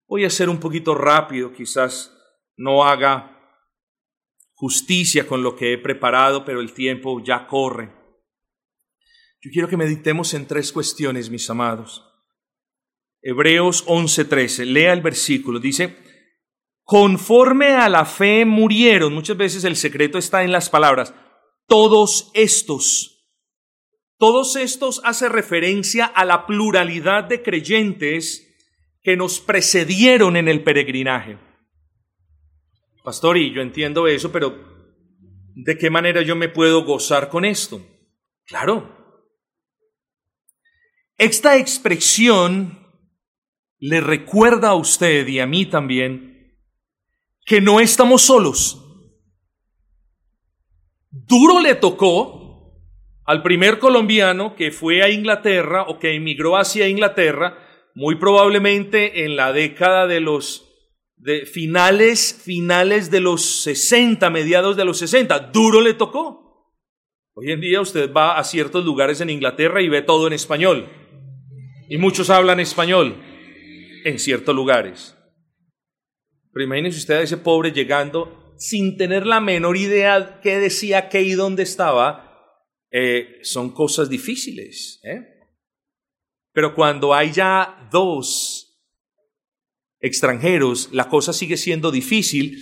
Voy a ser un poquito rápido quizás no haga justicia con lo que he preparado, pero el tiempo ya corre. Yo quiero que meditemos en tres cuestiones, mis amados. Hebreos 11:13, lea el versículo, dice, conforme a la fe murieron, muchas veces el secreto está en las palabras, todos estos. Todos estos hace referencia a la pluralidad de creyentes que nos precedieron en el peregrinaje. Pastor, y yo entiendo eso, pero ¿de qué manera yo me puedo gozar con esto? Claro. Esta expresión le recuerda a usted y a mí también que no estamos solos. Duro le tocó al primer colombiano que fue a Inglaterra o que emigró hacia Inglaterra, muy probablemente en la década de los finales, finales de los 60, mediados de los 60. Duro le tocó. Hoy en día usted va a ciertos lugares en Inglaterra y ve todo en español. Y muchos hablan español en ciertos lugares. Pero imagínese usted a ese pobre llegando sin tener la menor idea qué decía, qué y dónde estaba. Eh, son cosas difíciles. ¿eh? Pero cuando hay ya dos extranjeros, la cosa sigue siendo difícil,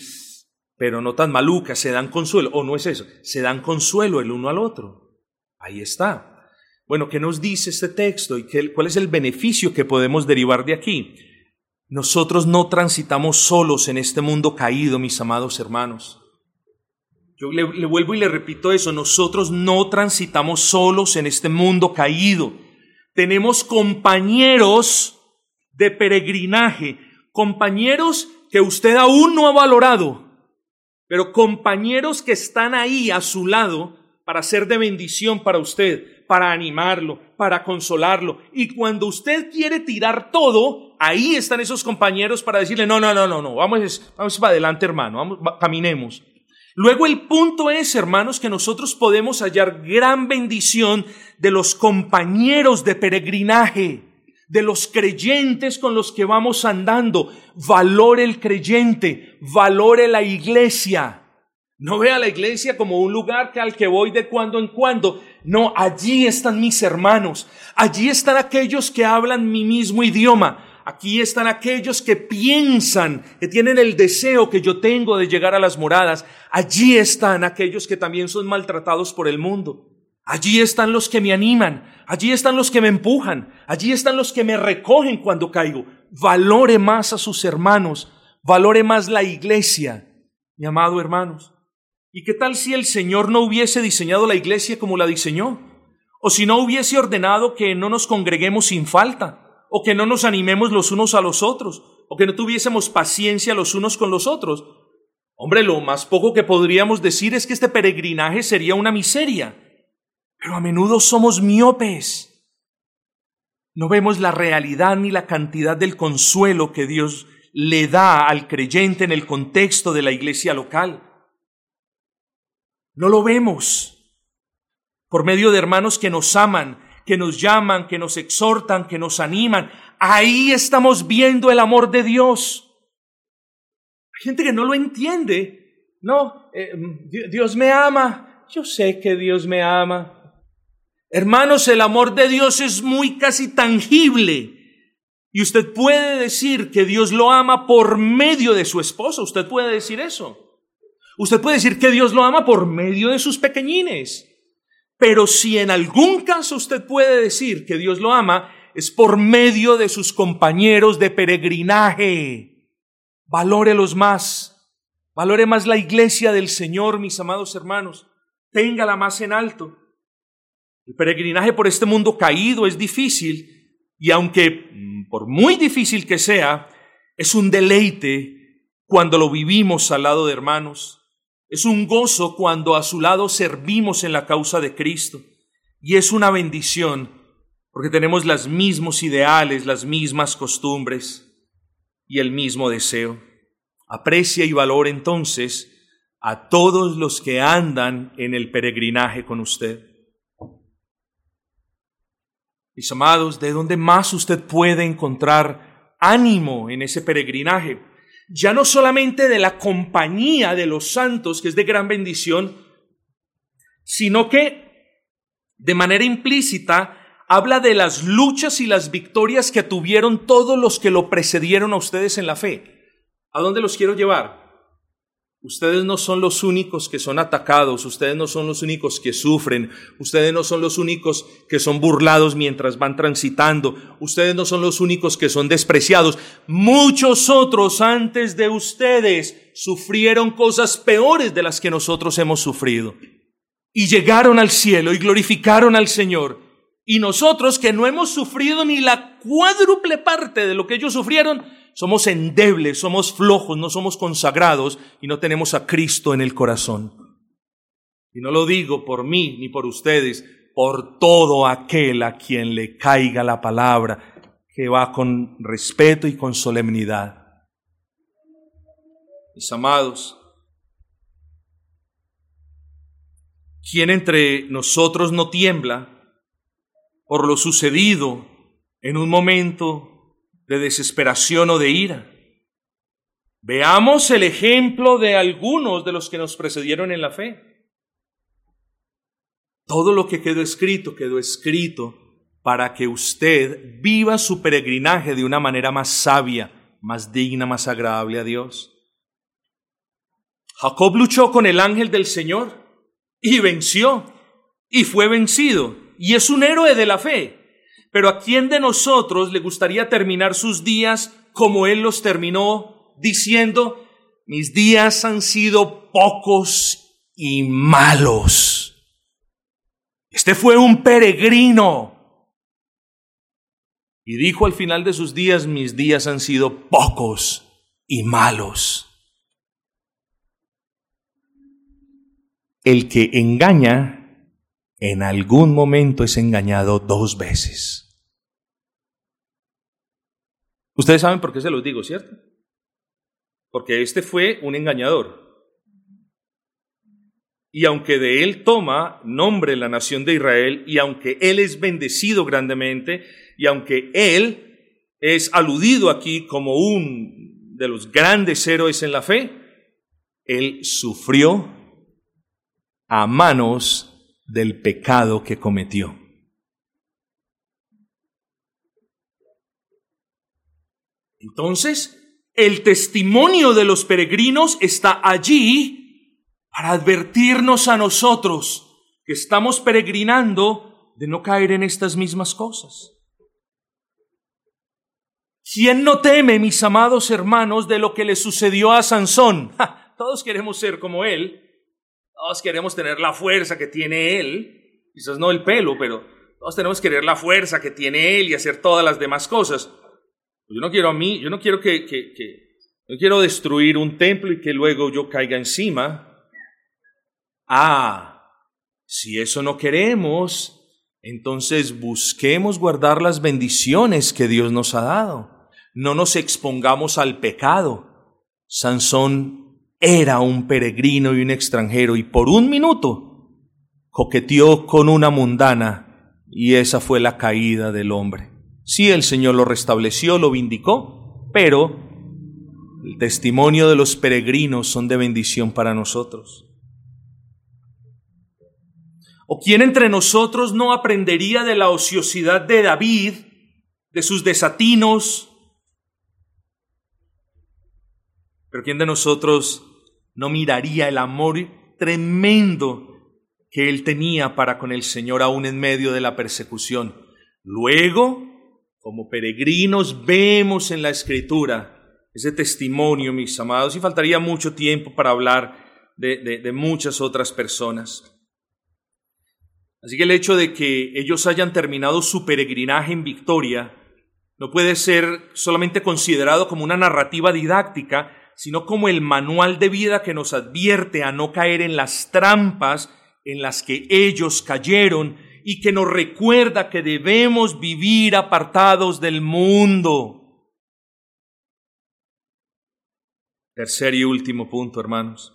pero no tan maluca, se dan consuelo, o no es eso, se dan consuelo el uno al otro. Ahí está. Bueno, ¿qué nos dice este texto y qué, cuál es el beneficio que podemos derivar de aquí? Nosotros no transitamos solos en este mundo caído, mis amados hermanos. Yo le, vuelvo y le repito eso, nosotros no transitamos solos en este mundo caído. Tenemos compañeros de peregrinaje, compañeros que usted aún no ha valorado, pero compañeros que están ahí a su lado para ser de bendición para usted, para animarlo, para consolarlo. Y cuando usted quiere tirar todo, ahí están esos compañeros para decirle, no, no, no, no, no, vamos, vamos para adelante, hermano, vamos, caminemos. Luego el punto es, hermanos, que nosotros podemos hallar gran bendición de los compañeros de peregrinaje de los creyentes con los que vamos andando. Valore el creyente, valore la iglesia. No vea la iglesia como un lugar que al que voy de cuando en cuando. No, allí están mis hermanos. Allí están aquellos que hablan mi mismo idioma. Aquí están aquellos que piensan, que tienen el deseo que yo tengo de llegar a las moradas. Allí están aquellos que también son maltratados por el mundo. Allí están los que me animan, allí están los que me empujan, allí están los que me recogen cuando caigo. Valore más a sus hermanos, valore más la iglesia, mi amado hermanos. ¿Y qué tal si el Señor no hubiese diseñado la iglesia como la diseñó? O si no hubiese ordenado que no nos congreguemos sin falta, o que no nos animemos los unos a los otros, o que no tuviésemos paciencia los unos con los otros. Hombre, lo más poco que podríamos decir es que este peregrinaje sería una miseria. Pero a menudo somos miopes. No vemos la realidad ni la cantidad del consuelo que Dios le da al creyente en el contexto de la iglesia local. No lo vemos. Por medio de hermanos que nos aman, que nos llaman, que nos exhortan, que nos animan. Ahí estamos viendo el amor de Dios. Hay gente que no lo entiende. No, eh, Dios me ama. Yo sé que Dios me ama. Hermanos, el amor de Dios es muy casi tangible. Y usted puede decir que Dios lo ama por medio de su esposa. Usted puede decir eso. Usted puede decir que Dios lo ama por medio de sus pequeñines. Pero si en algún caso usted puede decir que Dios lo ama, es por medio de sus compañeros de peregrinaje. Valórelos más. Valore más la iglesia del Señor, mis amados hermanos. Téngala más en alto. El peregrinaje por este mundo caído es difícil y aunque mm, por muy difícil que sea, es un deleite cuando lo vivimos al lado de hermanos. Es un gozo cuando a su lado servimos en la causa de Cristo. Y es una bendición porque tenemos los mismos ideales, las mismas costumbres y el mismo deseo. Aprecia y valora entonces a todos los que andan en el peregrinaje con usted. Mis amados, ¿de dónde más usted puede encontrar ánimo en ese peregrinaje? Ya no solamente de la compañía de los santos, que es de gran bendición, sino que de manera implícita habla de las luchas y las victorias que tuvieron todos los que lo precedieron a ustedes en la fe. ¿A dónde los quiero llevar? Ustedes no son los únicos que son atacados, ustedes no son los únicos que sufren, ustedes no son los únicos que son burlados mientras van transitando, ustedes no son los únicos que son despreciados. Muchos otros antes de ustedes sufrieron cosas peores de las que nosotros hemos sufrido. Y llegaron al cielo y glorificaron al Señor. Y nosotros que no hemos sufrido ni la cuádruple parte de lo que ellos sufrieron, somos endebles, somos flojos, no somos consagrados y no tenemos a Cristo en el corazón. Y no lo digo por mí ni por ustedes, por todo aquel a quien le caiga la palabra, que va con respeto y con solemnidad. Mis amados, ¿quién entre nosotros no tiembla por lo sucedido en un momento de desesperación o de ira. Veamos el ejemplo de algunos de los que nos precedieron en la fe. Todo lo que quedó escrito quedó escrito para que usted viva su peregrinaje de una manera más sabia, más digna, más agradable a Dios. Jacob luchó con el ángel del Señor y venció y fue vencido y es un héroe de la fe. Pero ¿a quién de nosotros le gustaría terminar sus días como Él los terminó, diciendo, mis días han sido pocos y malos? Este fue un peregrino. Y dijo al final de sus días, mis días han sido pocos y malos. El que engaña, en algún momento es engañado dos veces. Ustedes saben por qué se los digo, ¿cierto? Porque este fue un engañador. Y aunque de él toma nombre la nación de Israel, y aunque él es bendecido grandemente, y aunque él es aludido aquí como un de los grandes héroes en la fe, él sufrió a manos del pecado que cometió. Entonces, el testimonio de los peregrinos está allí para advertirnos a nosotros que estamos peregrinando de no caer en estas mismas cosas. ¿Quién no teme, mis amados hermanos, de lo que le sucedió a Sansón? todos queremos ser como él, todos queremos tener la fuerza que tiene él, quizás no el pelo, pero todos tenemos que querer la fuerza que tiene él y hacer todas las demás cosas. Yo no quiero a mí, yo no quiero que, que, que no quiero destruir un templo y que luego yo caiga encima. Ah, si eso no queremos, entonces busquemos guardar las bendiciones que Dios nos ha dado no nos expongamos al pecado. Sansón era un peregrino y un extranjero y por un minuto coqueteó con una mundana y esa fue la caída del hombre. Sí, el Señor lo restableció, lo vindicó, pero el testimonio de los peregrinos son de bendición para nosotros. ¿O quién entre nosotros no aprendería de la ociosidad de David, de sus desatinos, Pero ¿quién de nosotros no miraría el amor tremendo que él tenía para con el Señor aún en medio de la persecución? Luego, como peregrinos, vemos en la Escritura ese testimonio, mis amados, y faltaría mucho tiempo para hablar de, de muchas otras personas. Así que el hecho de que ellos hayan terminado su peregrinaje en victoria no puede ser solamente considerado como una narrativa didáctica, sino como el manual de vida que nos advierte a no caer en las trampas en las que ellos cayeron y que nos recuerda que debemos vivir apartados del mundo. Tercer y último punto, hermanos.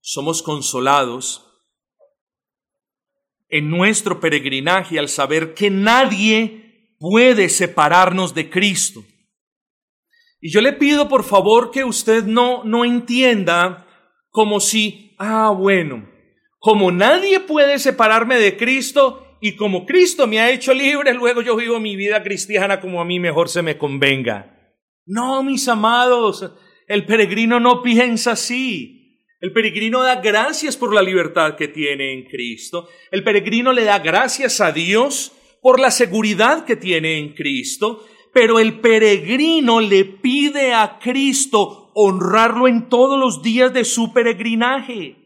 Somos consolados en nuestro peregrinaje al saber que nadie puede separarnos de Cristo. Y yo le pido por favor que usted no, no entienda como si, ah, bueno, como nadie puede separarme de Cristo y como Cristo me ha hecho libre, luego yo vivo mi vida cristiana como a mí mejor se me convenga. No, mis amados, el peregrino no piensa así. El peregrino da gracias por la libertad que tiene en Cristo. El peregrino le da gracias a Dios por la seguridad que tiene en Cristo pero el peregrino le pide a Cristo honrarlo en todos los días de su peregrinaje.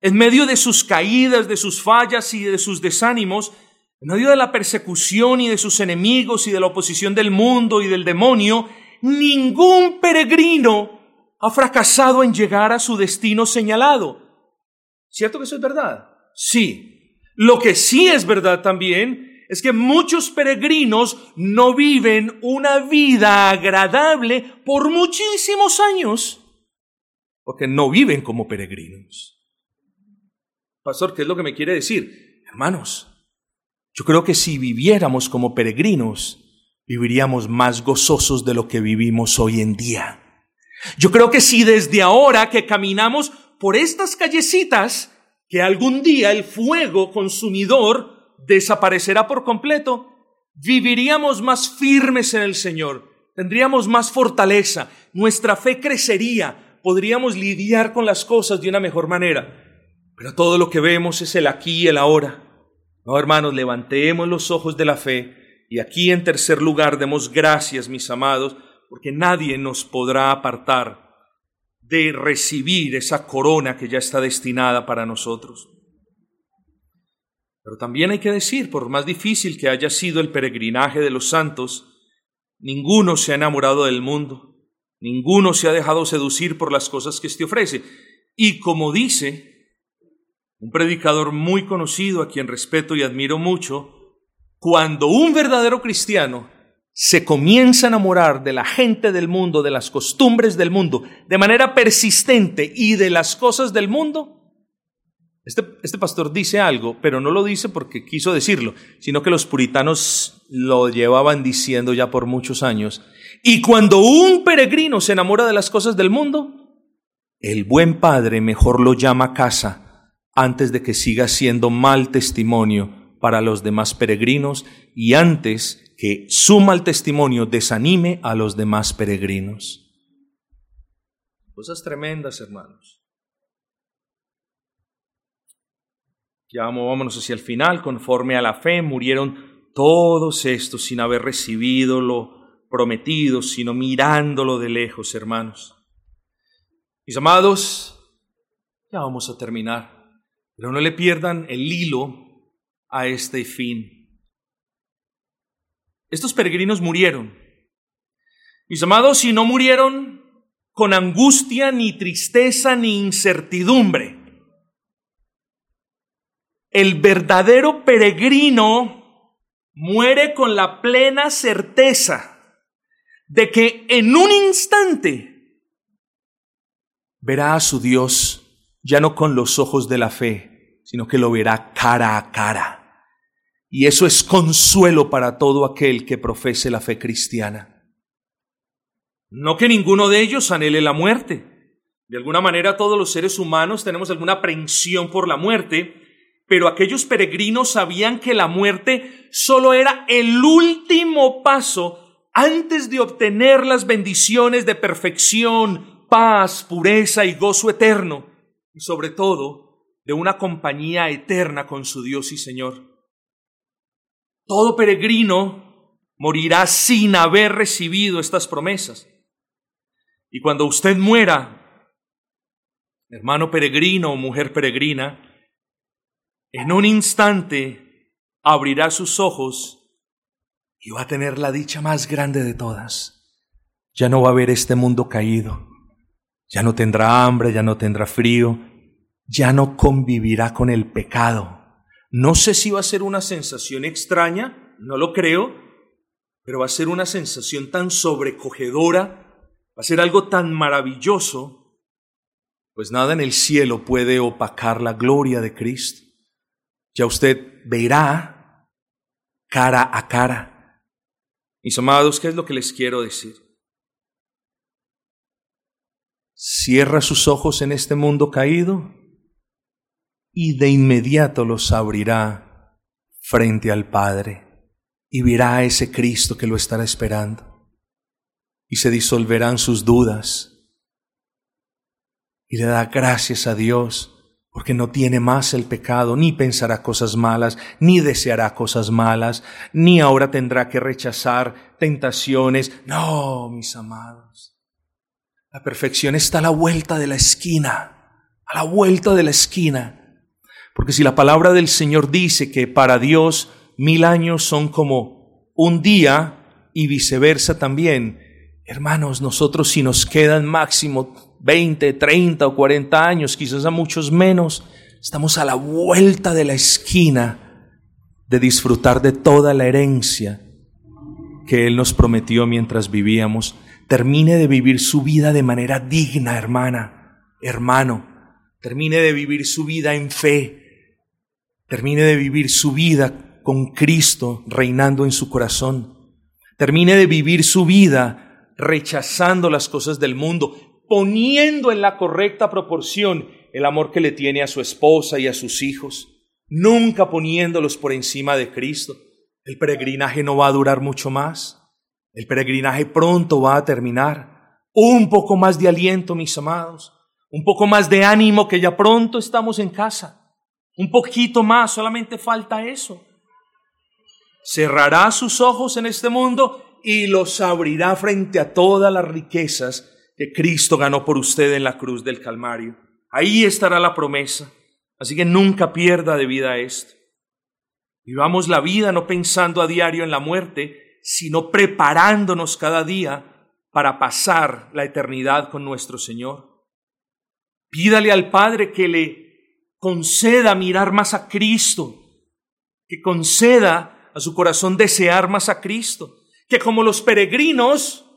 En medio de sus caídas, de sus fallas y de sus desánimos, en medio de la persecución y de sus enemigos y de la oposición del mundo y del demonio, ningún peregrino ha fracasado en llegar a su destino señalado. ¿Cierto que eso es verdad? Sí. Lo que sí es verdad también es que muchos peregrinos no viven una vida agradable por muchísimos años, porque no viven como peregrinos. Pastor, ¿qué es lo que me quiere decir? Hermanos, yo creo que si viviéramos como peregrinos, viviríamos más gozosos de lo que vivimos hoy en día. Yo creo que si desde ahora que caminamos por estas callecitas, que algún día el fuego consumidor desaparecerá por completo, viviríamos más firmes en el Señor, tendríamos más fortaleza, nuestra fe crecería, podríamos lidiar con las cosas de una mejor manera. Pero todo lo que vemos es el aquí y el ahora. No, hermanos, levantemos los ojos de la fe y aquí en tercer lugar demos gracias, mis amados, porque nadie nos podrá apartar de recibir esa corona que ya está destinada para nosotros. Pero también hay que decir, por más difícil que haya sido el peregrinaje de los santos, ninguno se ha enamorado del mundo, ninguno se ha dejado seducir por las cosas que éste ofrece. Y como dice un predicador muy conocido a quien respeto y admiro mucho, cuando un verdadero cristiano se comienza a enamorar de la gente del mundo, de las costumbres del mundo, de manera persistente y de las cosas del mundo, este, este, pastor dice algo, pero no lo dice porque quiso decirlo, sino que los puritanos lo llevaban diciendo ya por muchos años. Y cuando un peregrino se enamora de las cosas del mundo, el buen padre mejor lo llama casa antes de que siga siendo mal testimonio para los demás peregrinos y antes que su mal testimonio desanime a los demás peregrinos. Cosas tremendas, hermanos. Ya vámonos hacia el final, conforme a la fe, murieron todos estos sin haber recibido lo prometido, sino mirándolo de lejos, hermanos. Mis amados, ya vamos a terminar, pero no le pierdan el hilo a este fin. Estos peregrinos murieron. Mis amados, si no murieron con angustia, ni tristeza, ni incertidumbre, el verdadero peregrino muere con la plena certeza de que en un instante verá a su Dios ya no con los ojos de la fe, sino que lo verá cara a cara. Y eso es consuelo para todo aquel que profese la fe cristiana. No que ninguno de ellos anhele la muerte. De alguna manera todos los seres humanos tenemos alguna aprensión por la muerte, pero aquellos peregrinos sabían que la muerte solo era el último paso antes de obtener las bendiciones de perfección, paz, pureza y gozo eterno, y sobre todo de una compañía eterna con su Dios y Señor. Todo peregrino morirá sin haber recibido estas promesas. Y cuando usted muera, hermano peregrino o mujer peregrina, en un instante abrirá sus ojos y va a tener la dicha más grande de todas. Ya no va a ver este mundo caído, ya no tendrá hambre, ya no tendrá frío, ya no convivirá con el pecado. No sé si va a ser una sensación extraña, no lo creo, pero va a ser una sensación tan sobrecogedora, va a ser algo tan maravilloso, pues nada en el cielo puede opacar la gloria de Cristo ya usted verá cara a cara. Mis amados, ¿qué es lo que les quiero decir? Cierra sus ojos en este mundo caído y de inmediato los abrirá frente al Padre y verá a ese Cristo que lo estará esperando y se disolverán sus dudas y le da gracias a Dios porque no tiene más el pecado, ni pensará cosas malas, ni deseará cosas malas, ni ahora tendrá que rechazar tentaciones. No, mis amados. La perfección está a la vuelta de la esquina, a la vuelta de la esquina. Porque si la palabra del Señor dice que para Dios mil años son como un día y viceversa también, hermanos, nosotros si nos quedan máximo 20, 30 o 40 años, quizás a muchos menos, estamos a la vuelta de la esquina de disfrutar de toda la herencia que Él nos prometió mientras vivíamos. Termine de vivir su vida de manera digna, hermana, hermano. Termine de vivir su vida en fe. Termine de vivir su vida con Cristo reinando en su corazón. Termine de vivir su vida rechazando las cosas del mundo, poniendo en la correcta proporción el amor que le tiene a su esposa y a sus hijos, nunca poniéndolos por encima de Cristo. El peregrinaje no va a durar mucho más. El peregrinaje pronto va a terminar. Un poco más de aliento, mis amados. Un poco más de ánimo que ya pronto estamos en casa. Un poquito más, solamente falta eso. Cerrará sus ojos en este mundo y los abrirá frente a todas las riquezas que Cristo ganó por usted en la cruz del Calvario. Ahí estará la promesa. Así que nunca pierda de vida esto. Vivamos la vida no pensando a diario en la muerte, sino preparándonos cada día para pasar la eternidad con nuestro Señor. Pídale al Padre que le conceda mirar más a Cristo, que conceda a su corazón desear más a Cristo, que como los peregrinos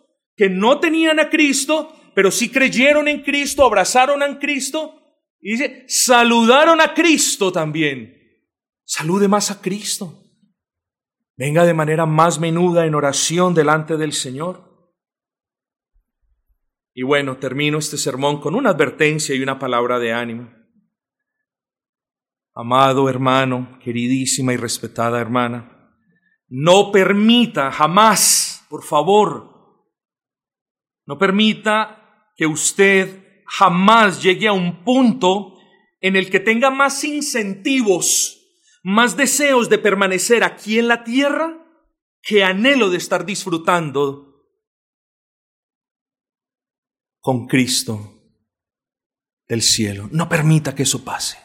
que no tenían a Cristo, pero sí creyeron en Cristo, abrazaron a Cristo, y dice, saludaron a Cristo también. Salude más a Cristo. Venga de manera más menuda en oración delante del Señor. Y bueno, termino este sermón con una advertencia y una palabra de ánimo. Amado hermano, queridísima y respetada hermana, No permita jamás, por favor, no permita que usted jamás llegue a un punto en el que tenga más incentivos, más deseos de permanecer aquí en la tierra que anhelo de estar disfrutando con Cristo del cielo. No permita que eso pase.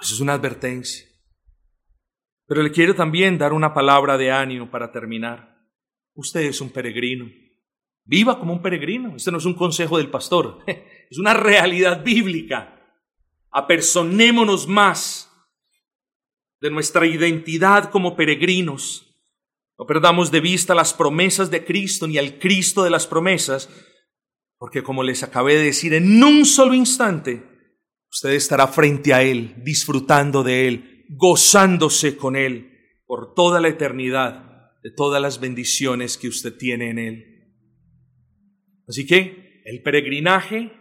Eso es una advertencia. Pero le quiero también dar una palabra de ánimo para terminar. Usted es un peregrino. Viva como un peregrino. Este no es un consejo del pastor, es una realidad bíblica. Apersonémonos más de nuestra identidad como peregrinos. No perdamos de vista las promesas de Cristo ni al Cristo de las promesas, porque como les acabé de decir, en un solo instante usted estará frente a Él, disfrutando de Él, gozándose con Él por toda la eternidad de todas las bendiciones que usted tiene en Él. Así que el peregrinaje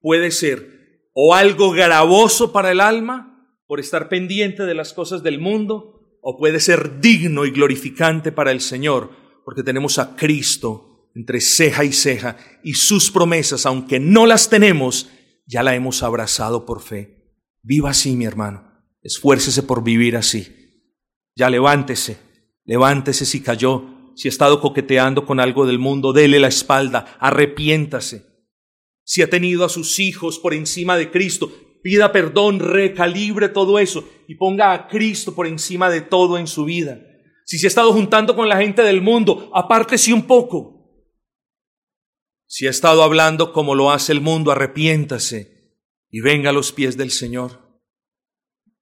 puede ser o algo gravoso para el alma, por estar pendiente de las cosas del mundo, o puede ser digno y glorificante para el Señor, porque tenemos a Cristo entre ceja y ceja, y sus promesas, aunque no las tenemos, ya la hemos abrazado por fe. Viva así, mi hermano. Esfuércese por vivir así. Ya levántese, levántese si cayó, si ha estado coqueteando con algo del mundo, dele la espalda, arrepiéntase. Si ha tenido a sus hijos por encima de Cristo, pida perdón, recalibre todo eso y ponga a Cristo por encima de todo en su vida. Si se ha estado juntando con la gente del mundo, apártese un poco. Si ha estado hablando como lo hace el mundo, arrepiéntase y venga a los pies del Señor.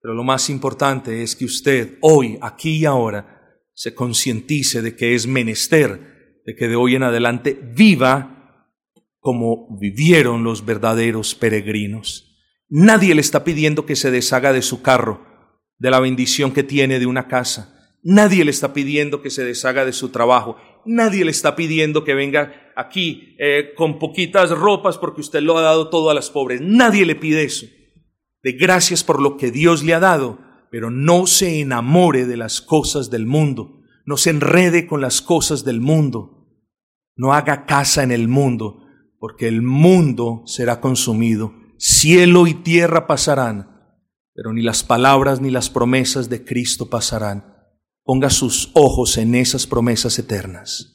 Pero lo más importante es que usted hoy, aquí y ahora, se concientice de que es menester, de que de hoy en adelante viva como vivieron los verdaderos peregrinos. Nadie le está pidiendo que se deshaga de su carro, de la bendición que tiene de una casa. Nadie le está pidiendo que se deshaga de su trabajo. Nadie le está pidiendo que venga aquí eh, con poquitas ropas porque usted lo ha dado todo a las pobres. Nadie le pide eso. De gracias por lo que Dios le ha dado, pero no se enamore de las cosas del mundo. No se enrede con las cosas del mundo. No haga casa en el mundo, porque el mundo será consumido Cielo y tierra pasarán, pero ni las palabras ni las promesas de Cristo pasarán. Ponga sus ojos en esas promesas eternas.